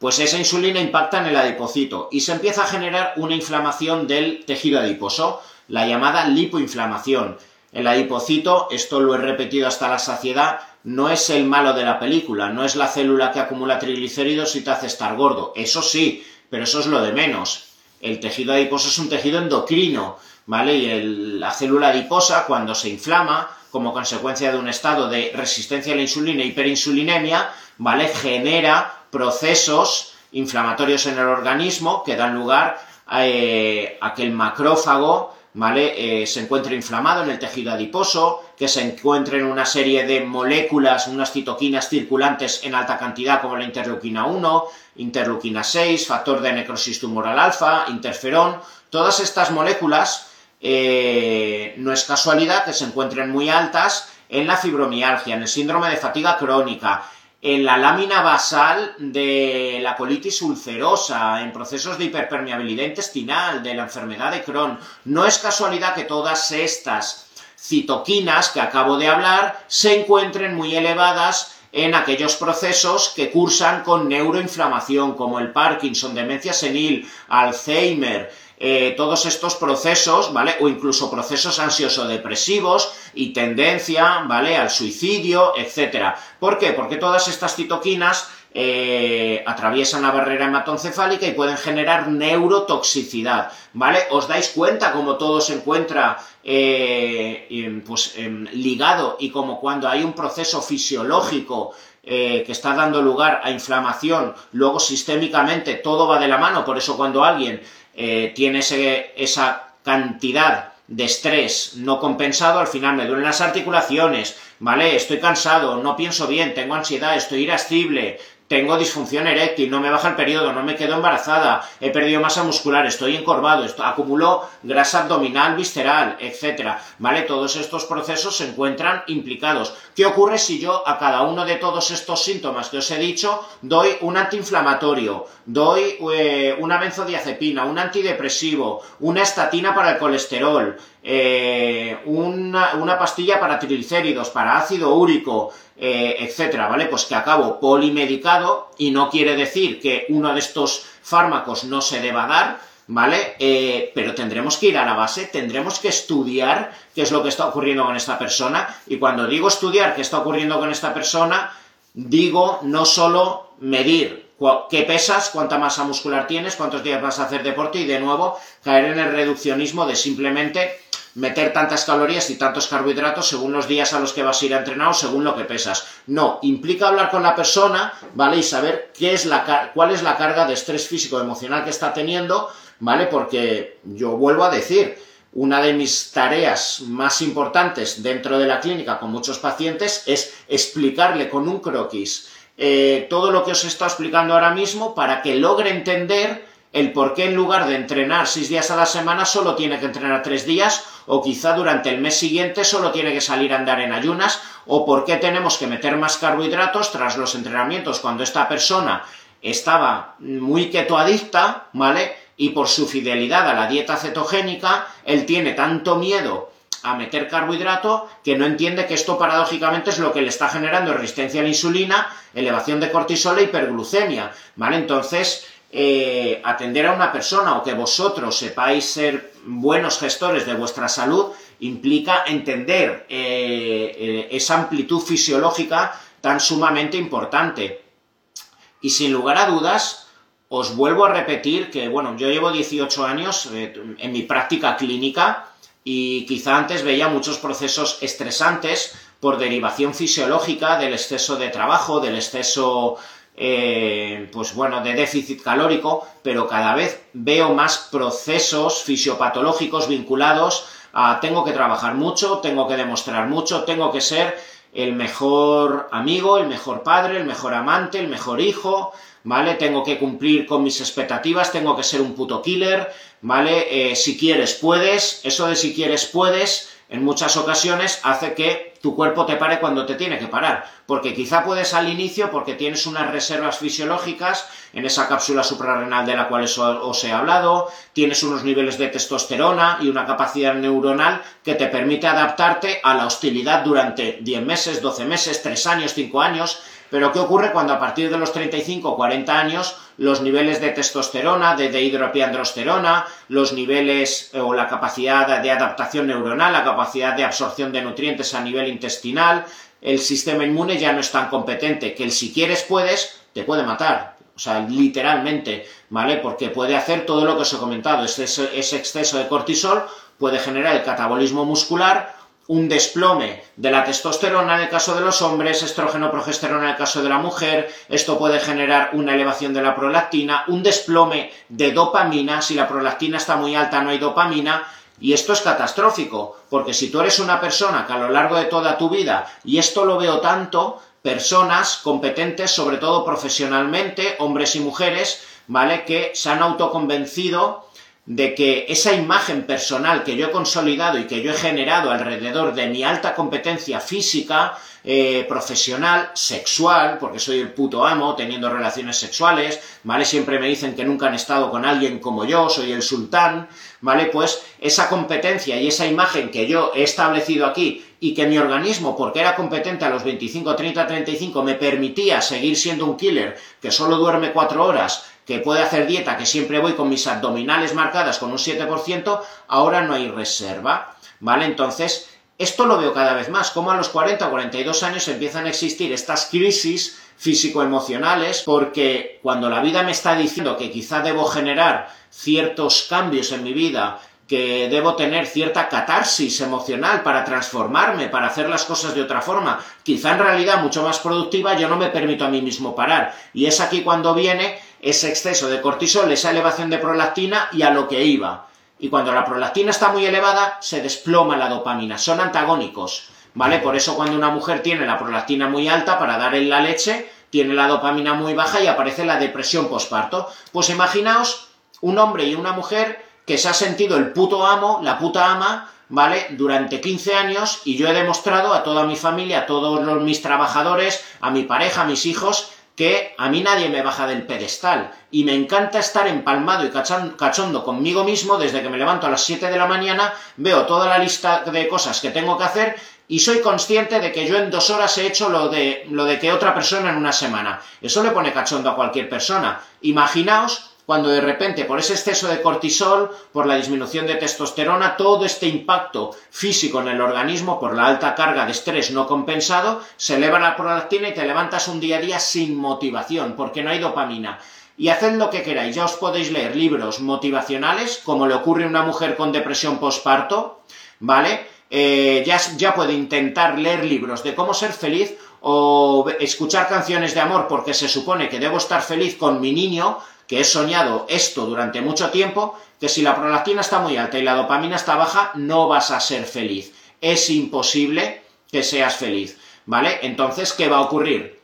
Speaker 1: Pues esa insulina impacta en el adipocito y se empieza a generar una inflamación del tejido adiposo la llamada lipoinflamación. El adipocito, esto lo he repetido hasta la saciedad, no es el malo de la película, no es la célula que acumula triglicéridos y te hace estar gordo. Eso sí, pero eso es lo de menos. El tejido adiposo es un tejido endocrino, ¿vale? Y la célula adiposa, cuando se inflama, como consecuencia de un estado de resistencia a la insulina e hiperinsulinemia, ¿vale? Genera procesos inflamatorios en el organismo que dan lugar eh, a que el macrófago ¿vale? Eh, se encuentra inflamado en el tejido adiposo, que se encuentren una serie de moléculas, unas citoquinas circulantes en alta cantidad como la interleuquina 1, interleuquina 6, factor de necrosis tumoral alfa, interferón, todas estas moléculas eh, no es casualidad que se encuentren muy altas en la fibromialgia, en el síndrome de fatiga crónica, en la lámina basal de la colitis ulcerosa, en procesos de hiperpermeabilidad intestinal, de la enfermedad de Crohn. No es casualidad que todas estas citoquinas que acabo de hablar se encuentren muy elevadas en aquellos procesos que cursan con neuroinflamación, como el Parkinson, demencia senil, Alzheimer, eh, todos estos procesos, ¿vale? O incluso procesos ansioso-depresivos y tendencia, ¿vale? Al suicidio, etcétera. ¿Por qué? Porque todas estas citoquinas eh, atraviesan la barrera hematoencefálica y pueden generar neurotoxicidad, ¿vale? Os dais cuenta cómo todo se encuentra eh, pues, ligado y como cuando hay un proceso fisiológico que está dando lugar a inflamación, luego sistémicamente todo va de la mano, por eso cuando alguien tiene esa cantidad de estrés no compensado, al final me duelen las articulaciones, ¿vale? Estoy cansado, no pienso bien, tengo ansiedad, estoy irascible, tengo disfunción eréctil, no me baja el periodo, no me quedo embarazada, he perdido masa muscular, estoy encorvado, esto, acumulo grasa abdominal, visceral, etcétera, ¿vale? Todos estos procesos se encuentran implicados. ¿Qué ocurre si yo a cada uno de todos estos síntomas que os he dicho doy un antiinflamatorio, doy eh, una benzodiazepina, un antidepresivo, una estatina para el colesterol, eh, una, pastilla para triglicéridos, para ácido úrico, eh, etcétera, ¿vale? Pues que acabo polimedicado y no quiere decir que uno de estos fármacos no se deba dar, ¿vale? Eh, pero tendremos que ir a la base, tendremos que estudiar qué es lo que está ocurriendo con esta persona y cuando digo estudiar qué está ocurriendo con esta persona, digo no solo medir qué pesas, cuánta masa muscular tienes, cuántos días vas a hacer deporte y de nuevo caer en el reduccionismo de simplemente meter tantas calorías y tantos carbohidratos según los días a los que vas a ir a entrenar o según lo que pesas. No, implica hablar con la persona, ¿vale? Y saber qué es la, cuál es la carga de estrés físico emocional que está teniendo, ¿vale? Porque yo vuelvo a decir, una de mis tareas más importantes dentro de la clínica con muchos pacientes es explicarle con un croquis eh, todo lo que os estado explicando ahora mismo para que logre entender el por qué en lugar de entrenar seis días a la semana solo tiene que entrenar tres días o quizá durante el mes siguiente solo tiene que salir a andar en ayunas o por qué tenemos que meter más carbohidratos tras los entrenamientos cuando esta persona estaba muy ketoadicta, ¿vale? Y por su fidelidad a la dieta cetogénica, él tiene tanto miedo a meter carbohidrato que no entiende que esto paradójicamente es lo que le está generando resistencia a la insulina, elevación de cortisol e hiperglucemia, ¿vale? Entonces, eh, atender a una persona o que vosotros sepáis ser buenos gestores de vuestra salud implica entender eh, eh, esa amplitud fisiológica tan sumamente importante. Y sin lugar a dudas, os vuelvo a repetir que, bueno, yo llevo 18 años en mi práctica clínica y quizá antes veía muchos procesos estresantes por derivación fisiológica del exceso de trabajo, del exceso eh, pues bueno, de déficit calórico, pero cada vez veo más procesos fisiopatológicos vinculados a tengo que trabajar mucho, tengo que demostrar mucho, tengo que ser el mejor amigo, el mejor padre, el mejor amante, el mejor hijo, ¿vale? Tengo que cumplir con mis expectativas, tengo que ser un puto killer, ¿vale? Eh, si quieres, puedes, eso de si quieres, puedes, en muchas ocasiones hace que tu cuerpo te pare cuando te tiene que parar, porque quizá puedes al inicio porque tienes unas reservas fisiológicas en esa cápsula suprarrenal de la cual os he hablado, tienes unos niveles de testosterona y una capacidad neuronal que te permite adaptarte a la hostilidad durante 10 meses, 12 meses, 3 años, 5 años, pero ¿qué ocurre cuando a partir de los 35 o 40 años los niveles de testosterona, de dehidropiandrosterona, los niveles eh, o la capacidad de adaptación neuronal, la capacidad de absorción de nutrientes a nivel intestinal, el sistema inmune ya no es tan competente, que el si quieres puedes, te puede matar. O sea, literalmente, ¿vale? Porque puede hacer todo lo que os he comentado. ese exceso de cortisol puede generar el catabolismo muscular un desplome de la testosterona en el caso de los hombres, estrógeno progesterona en el caso de la mujer, esto puede generar una elevación de la prolactina, un desplome de dopamina, si la prolactina está muy alta no hay dopamina, y esto es catastrófico, porque si tú eres una persona que a lo largo de toda tu vida, y esto lo veo tanto, personas competentes, sobre todo profesionalmente, hombres y mujeres, ¿vale? Que se han autoconvencido de que esa imagen personal que yo he consolidado y que yo he generado alrededor de mi alta competencia física, eh, profesional, sexual, porque soy el puto amo, teniendo relaciones sexuales, ¿vale? Siempre me dicen que nunca han estado con alguien como yo, soy el sultán, ¿vale? Pues esa competencia y esa imagen que yo he establecido aquí y que mi organismo, porque era competente a los 25, 30, 35, me permitía seguir siendo un killer que solo duerme cuatro horas, que puede hacer dieta, que siempre voy con mis abdominales marcadas con un 7%, ahora no hay reserva, ¿vale? Entonces, esto lo veo cada vez más, como a los 40 o 42 años empiezan a existir estas crisis físico-emocionales, porque cuando la vida me está diciendo que quizá debo generar ciertos cambios en mi vida, que debo tener cierta catarsis emocional para transformarme, para hacer las cosas de otra forma, quizá en realidad mucho más productiva, yo no me permito a mí mismo parar. Y es aquí cuando viene ese exceso de cortisol, esa elevación de prolactina y a lo que iba. Y cuando la prolactina está muy elevada, se desploma la dopamina. Son antagónicos, ¿vale? Por eso cuando una mujer tiene la prolactina muy alta para dar en la leche, tiene la dopamina muy baja y aparece la depresión posparto. Pues imaginaos un hombre y una mujer que se ha sentido el puto amo, la puta ama, ¿vale? Durante 15 años y yo he demostrado a toda mi familia, a todos los, mis trabajadores, a mi pareja, a mis hijos, que a mí nadie me baja del pedestal y me encanta estar empalmado y cachondo conmigo mismo desde que me levanto a las 7 de la mañana, veo toda la lista de cosas que tengo que hacer y soy consciente de que yo en dos horas he hecho lo de, lo de que otra persona en una semana. Eso le pone cachondo a cualquier persona. Imaginaos cuando de repente por ese exceso de cortisol, por la disminución de testosterona, todo este impacto físico en el organismo, por la alta carga de estrés no compensado, se eleva la prolactina y te levantas un día a día sin motivación, porque no hay dopamina. Y haced lo que queráis, ya os podéis leer libros motivacionales, como le ocurre a una mujer con depresión postparto, ¿vale? Eh, ya, ya puede intentar leer libros de cómo ser feliz o escuchar canciones de amor porque se supone que debo estar feliz con mi niño, que he soñado esto durante mucho tiempo, que si la prolactina está muy alta y la dopamina está baja, no vas a ser feliz. Es imposible que seas feliz, ¿vale? Entonces, ¿qué va a ocurrir?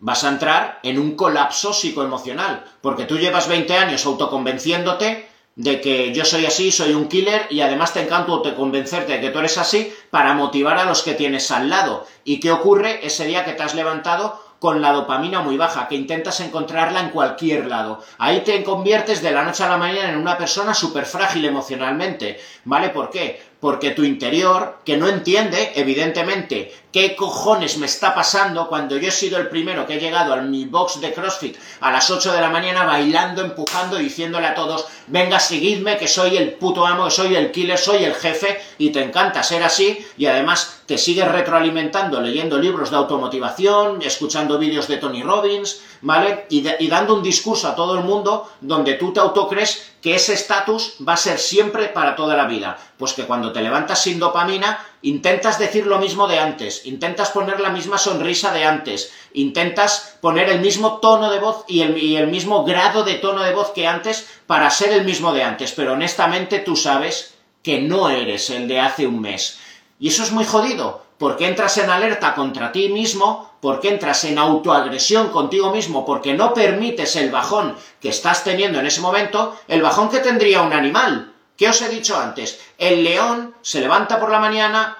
Speaker 1: Vas a entrar en un colapso psicoemocional, porque tú llevas 20 años autoconvenciéndote de que yo soy así, soy un killer y además te encanto te convencerte de que tú eres así para motivar a los que tienes al lado. ¿Y qué ocurre ese día que te has levantado con la dopamina muy baja, que intentas encontrarla en cualquier lado. Ahí te conviertes de la noche a la mañana en una persona súper frágil emocionalmente. ¿Vale? ¿Por qué? Porque tu interior, que no entiende, evidentemente, qué cojones me está pasando cuando yo he sido el primero que he llegado a mi box de CrossFit a las 8 de la mañana bailando, empujando, diciéndole a todos, venga, seguidme, que soy el puto amo, que soy el killer, soy el jefe, y te encanta ser así, y además te sigues retroalimentando leyendo libros de automotivación, escuchando vídeos de Tony Robbins, ¿vale? Y, dando un discurso a todo el mundo donde tú te autocrees que ese estatus va a ser siempre para toda la vida. Pues que cuando te levantas sin dopamina, intentas decir lo mismo de antes, intentas poner la misma sonrisa de antes, intentas poner el mismo tono de voz y el mismo grado de tono de voz que antes para ser el mismo de antes, pero honestamente tú sabes que no eres el de hace un mes. Y eso es muy jodido, porque entras en alerta contra ti mismo, porque entras en autoagresión contigo mismo, porque no permites el bajón que estás teniendo en ese momento, el bajón que tendría un animal. ¿Qué os he dicho antes? El león se levanta por la mañana,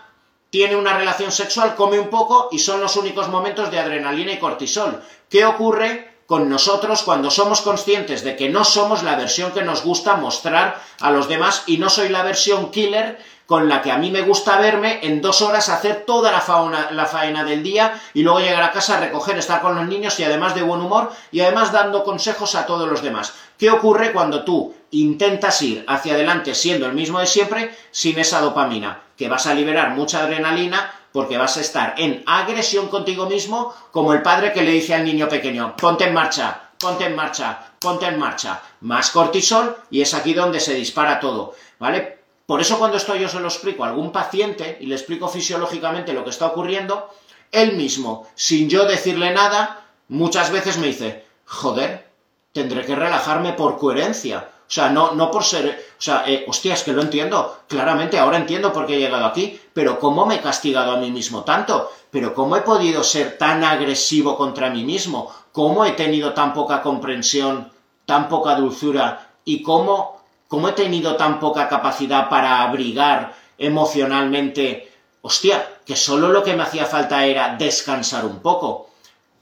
Speaker 1: tiene una relación sexual, come un poco y son los únicos momentos de adrenalina y cortisol. ¿Qué ocurre con nosotros cuando somos conscientes de que no somos la versión que nos gusta mostrar a los demás y no soy la versión killer con la que a mí me gusta verme en dos horas hacer toda la, fauna, la faena del día y luego llegar a casa a recoger, estar con los niños y además de buen humor y además dando consejos a todos los demás. ¿Qué ocurre cuando tú intentas ir hacia adelante siendo el mismo de siempre sin esa dopamina? Que vas a liberar mucha adrenalina porque vas a estar en agresión contigo mismo como el padre que le dice al niño pequeño, ponte en marcha, ponte en marcha, ponte en marcha. Más cortisol y es aquí donde se dispara todo, ¿vale? Por eso cuando esto yo se lo explico a algún paciente y le explico fisiológicamente lo que está ocurriendo, él mismo, sin yo decirle nada, muchas veces me dice, joder, tendré que relajarme por coherencia. O sea, no, no por ser... O sea, eh, hostia, es que lo entiendo. Claramente, ahora entiendo por qué he llegado aquí. Pero ¿cómo me he castigado a mí mismo tanto? Pero ¿cómo he podido ser tan agresivo contra mí mismo? ¿Cómo he tenido tan poca comprensión, tan poca dulzura? ¿Y cómo ¿Cómo he tenido tan poca capacidad para abrigar emocionalmente? Hostia, que solo lo que me hacía falta era descansar un poco.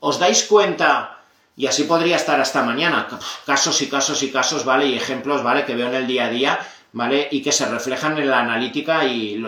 Speaker 1: ¿Os dais cuenta? Y así podría estar hasta mañana. Casos y casos y casos, ¿vale? Y ejemplos, ¿vale? Que veo en el día a día, ¿vale? Y que se reflejan en la analítica y,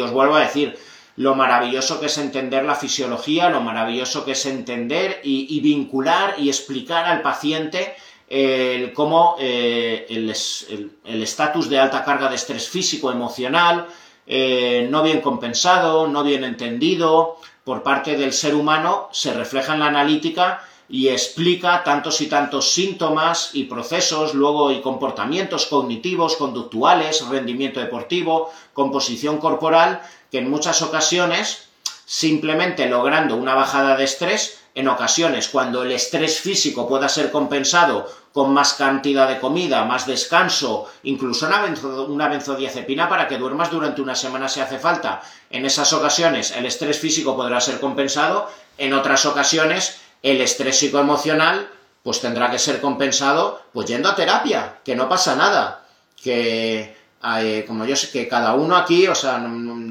Speaker 1: os vuelvo a decir, lo maravilloso que es entender la fisiología, lo maravilloso que es entender y vincular y explicar al paciente el cómo eh, el estatus de alta carga de estrés físico, emocional, eh, no bien compensado, no bien entendido, por parte del ser humano se refleja en la analítica y explica tantos y tantos síntomas y procesos, luego y comportamientos cognitivos, conductuales, rendimiento deportivo, composición corporal, que en muchas ocasiones, simplemente logrando una bajada de estrés, en ocasiones cuando el estrés físico pueda ser compensado con más cantidad de comida, más descanso, incluso una, benzo, una benzodiazepina para que duermas durante una semana si hace falta. En esas ocasiones el estrés físico podrá ser compensado, en otras ocasiones el estrés psicoemocional pues tendrá que ser compensado pues yendo a terapia, que no pasa nada, que como yo sé que cada uno aquí, o sea,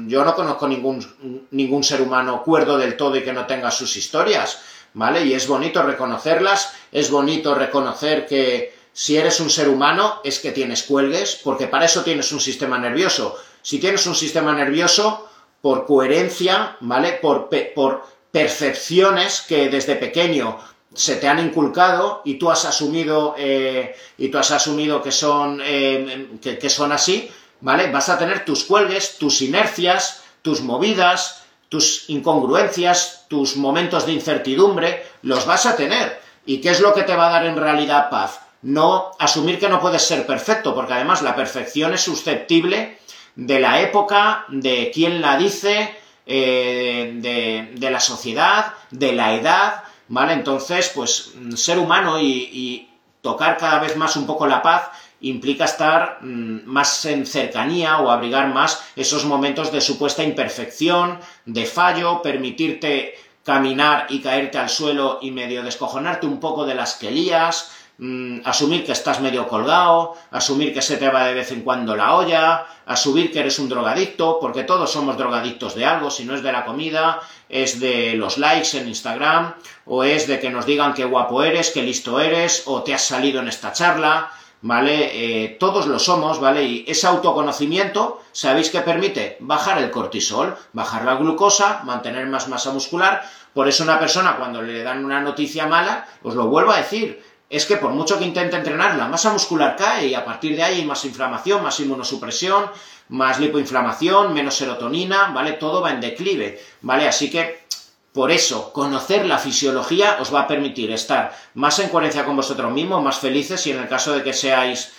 Speaker 1: yo no conozco ningún, ningún ser humano cuerdo del todo y que no tenga sus historias, ¿vale? Y es bonito reconocerlas, es bonito reconocer que si eres un ser humano es que tienes cuelgues, porque para eso tienes un sistema nervioso. Si tienes un sistema nervioso, por coherencia, ¿vale? Por, por percepciones que desde pequeño se te han inculcado y tú has asumido eh, y tú has asumido que son eh, que, son así, ¿vale? Vas a tener tus cuelgues, tus inercias, tus movidas, tus incongruencias, tus momentos de incertidumbre, los vas a tener. ¿Y qué es lo que te va a dar en realidad paz? No asumir que no puedes ser perfecto, porque además la perfección es susceptible de la época, de quién la dice, eh, de, de, la sociedad, de la edad, ¿vale? Entonces, pues ser humano y, y tocar cada vez más un poco la paz implica estar mmm, más en cercanía o abrigar más esos momentos de supuesta imperfección, de fallo, permitirte caminar y caerte al suelo y medio descojonarte un poco de las que lías, mmm, asumir que estás medio colgado, asumir que se te va de vez en cuando la olla, asumir que eres un drogadicto, porque todos somos drogadictos de algo, si no es de la comida, es de los likes en Instagram, o es de que nos digan qué guapo eres, qué listo eres, o te has salido en esta charla, ¿vale? Eh, todos lo somos, ¿vale? Y ese autoconocimiento, ¿sabéis qué permite? Bajar el cortisol, bajar la glucosa, mantener más masa muscular. Por eso una persona cuando le dan una noticia mala, os lo vuelvo a decir, es que por mucho que intente entrenar, la masa muscular cae y a partir de ahí hay más inflamación, más inmunosupresión, más lipoinflamación, menos serotonina, ¿vale? Todo va en declive, ¿vale? Así que por eso, conocer la fisiología os va a permitir estar más en coherencia con vosotros mismos, más felices y en el caso de que seáis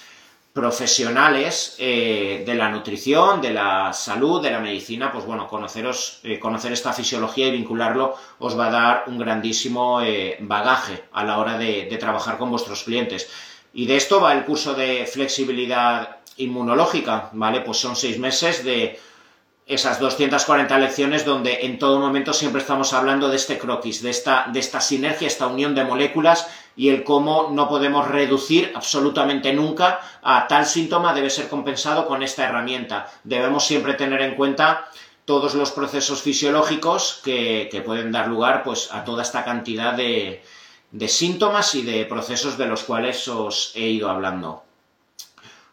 Speaker 1: profesionales eh, de la nutrición, de la salud, de la medicina, pues bueno, conoceros, eh, conocer esta fisiología y vincularlo os va a dar un grandísimo eh, bagaje a la hora de, de trabajar con vuestros clientes. Y de esto va el curso de flexibilidad inmunológica, ¿vale? Pues son seis meses de esas 240 lecciones donde en todo momento siempre estamos hablando de este croquis, de esta, de esta sinergia, esta unión de moléculas y el cómo no podemos reducir absolutamente nunca a tal síntoma debe ser compensado con esta herramienta. Debemos siempre tener en cuenta todos los procesos fisiológicos que, que pueden dar lugar pues, a toda esta cantidad de, de síntomas y de procesos de los cuales os he ido hablando.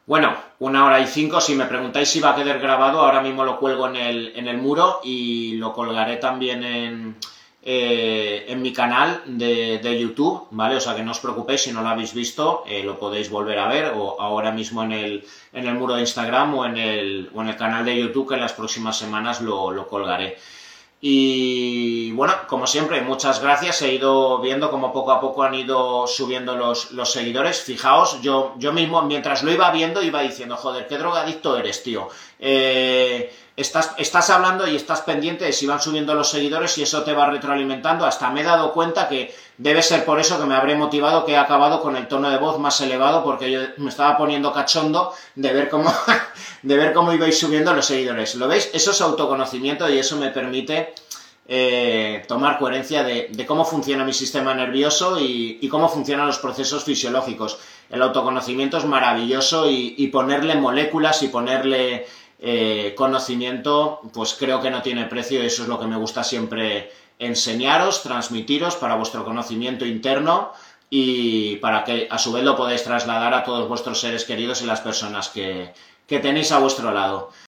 Speaker 1: Bueno, una hora y cinco. Si me preguntáis si va a quedar grabado, ahora mismo lo cuelgo en el, en el muro y lo colgaré también en, eh, en mi canal de, de, YouTube, ¿vale? O sea que no os preocupéis si no lo habéis visto, eh, lo podéis volver a ver o ahora mismo en el, en el muro de Instagram o en el, o en el canal de YouTube que en las próximas semanas lo, lo colgaré. Y bueno, como siempre, muchas gracias. He ido viendo cómo poco a poco han ido subiendo los, los seguidores. Fijaos, yo, yo mismo, mientras lo iba viendo, iba diciendo, joder, qué drogadicto eres, tío. Eh, estás, estás hablando y estás pendiente de si van subiendo los seguidores y eso te va retroalimentando. Hasta me he dado cuenta que debe ser por eso que me habré motivado que he acabado con el tono de voz más elevado porque yo me estaba poniendo cachondo de ver cómo, de ver cómo ibais subiendo los seguidores. ¿Lo veis? Eso es autoconocimiento y eso me permite eh, tomar coherencia de, cómo funciona mi sistema nervioso y, cómo funcionan los procesos fisiológicos. El autoconocimiento es maravilloso y, y ponerle moléculas y ponerle eh, conocimiento, pues creo que no tiene precio y eso es lo que me gusta siempre enseñaros, transmitiros para vuestro conocimiento interno y para que a su vez lo podáis trasladar a todos vuestros seres queridos y las personas que, tenéis a vuestro lado.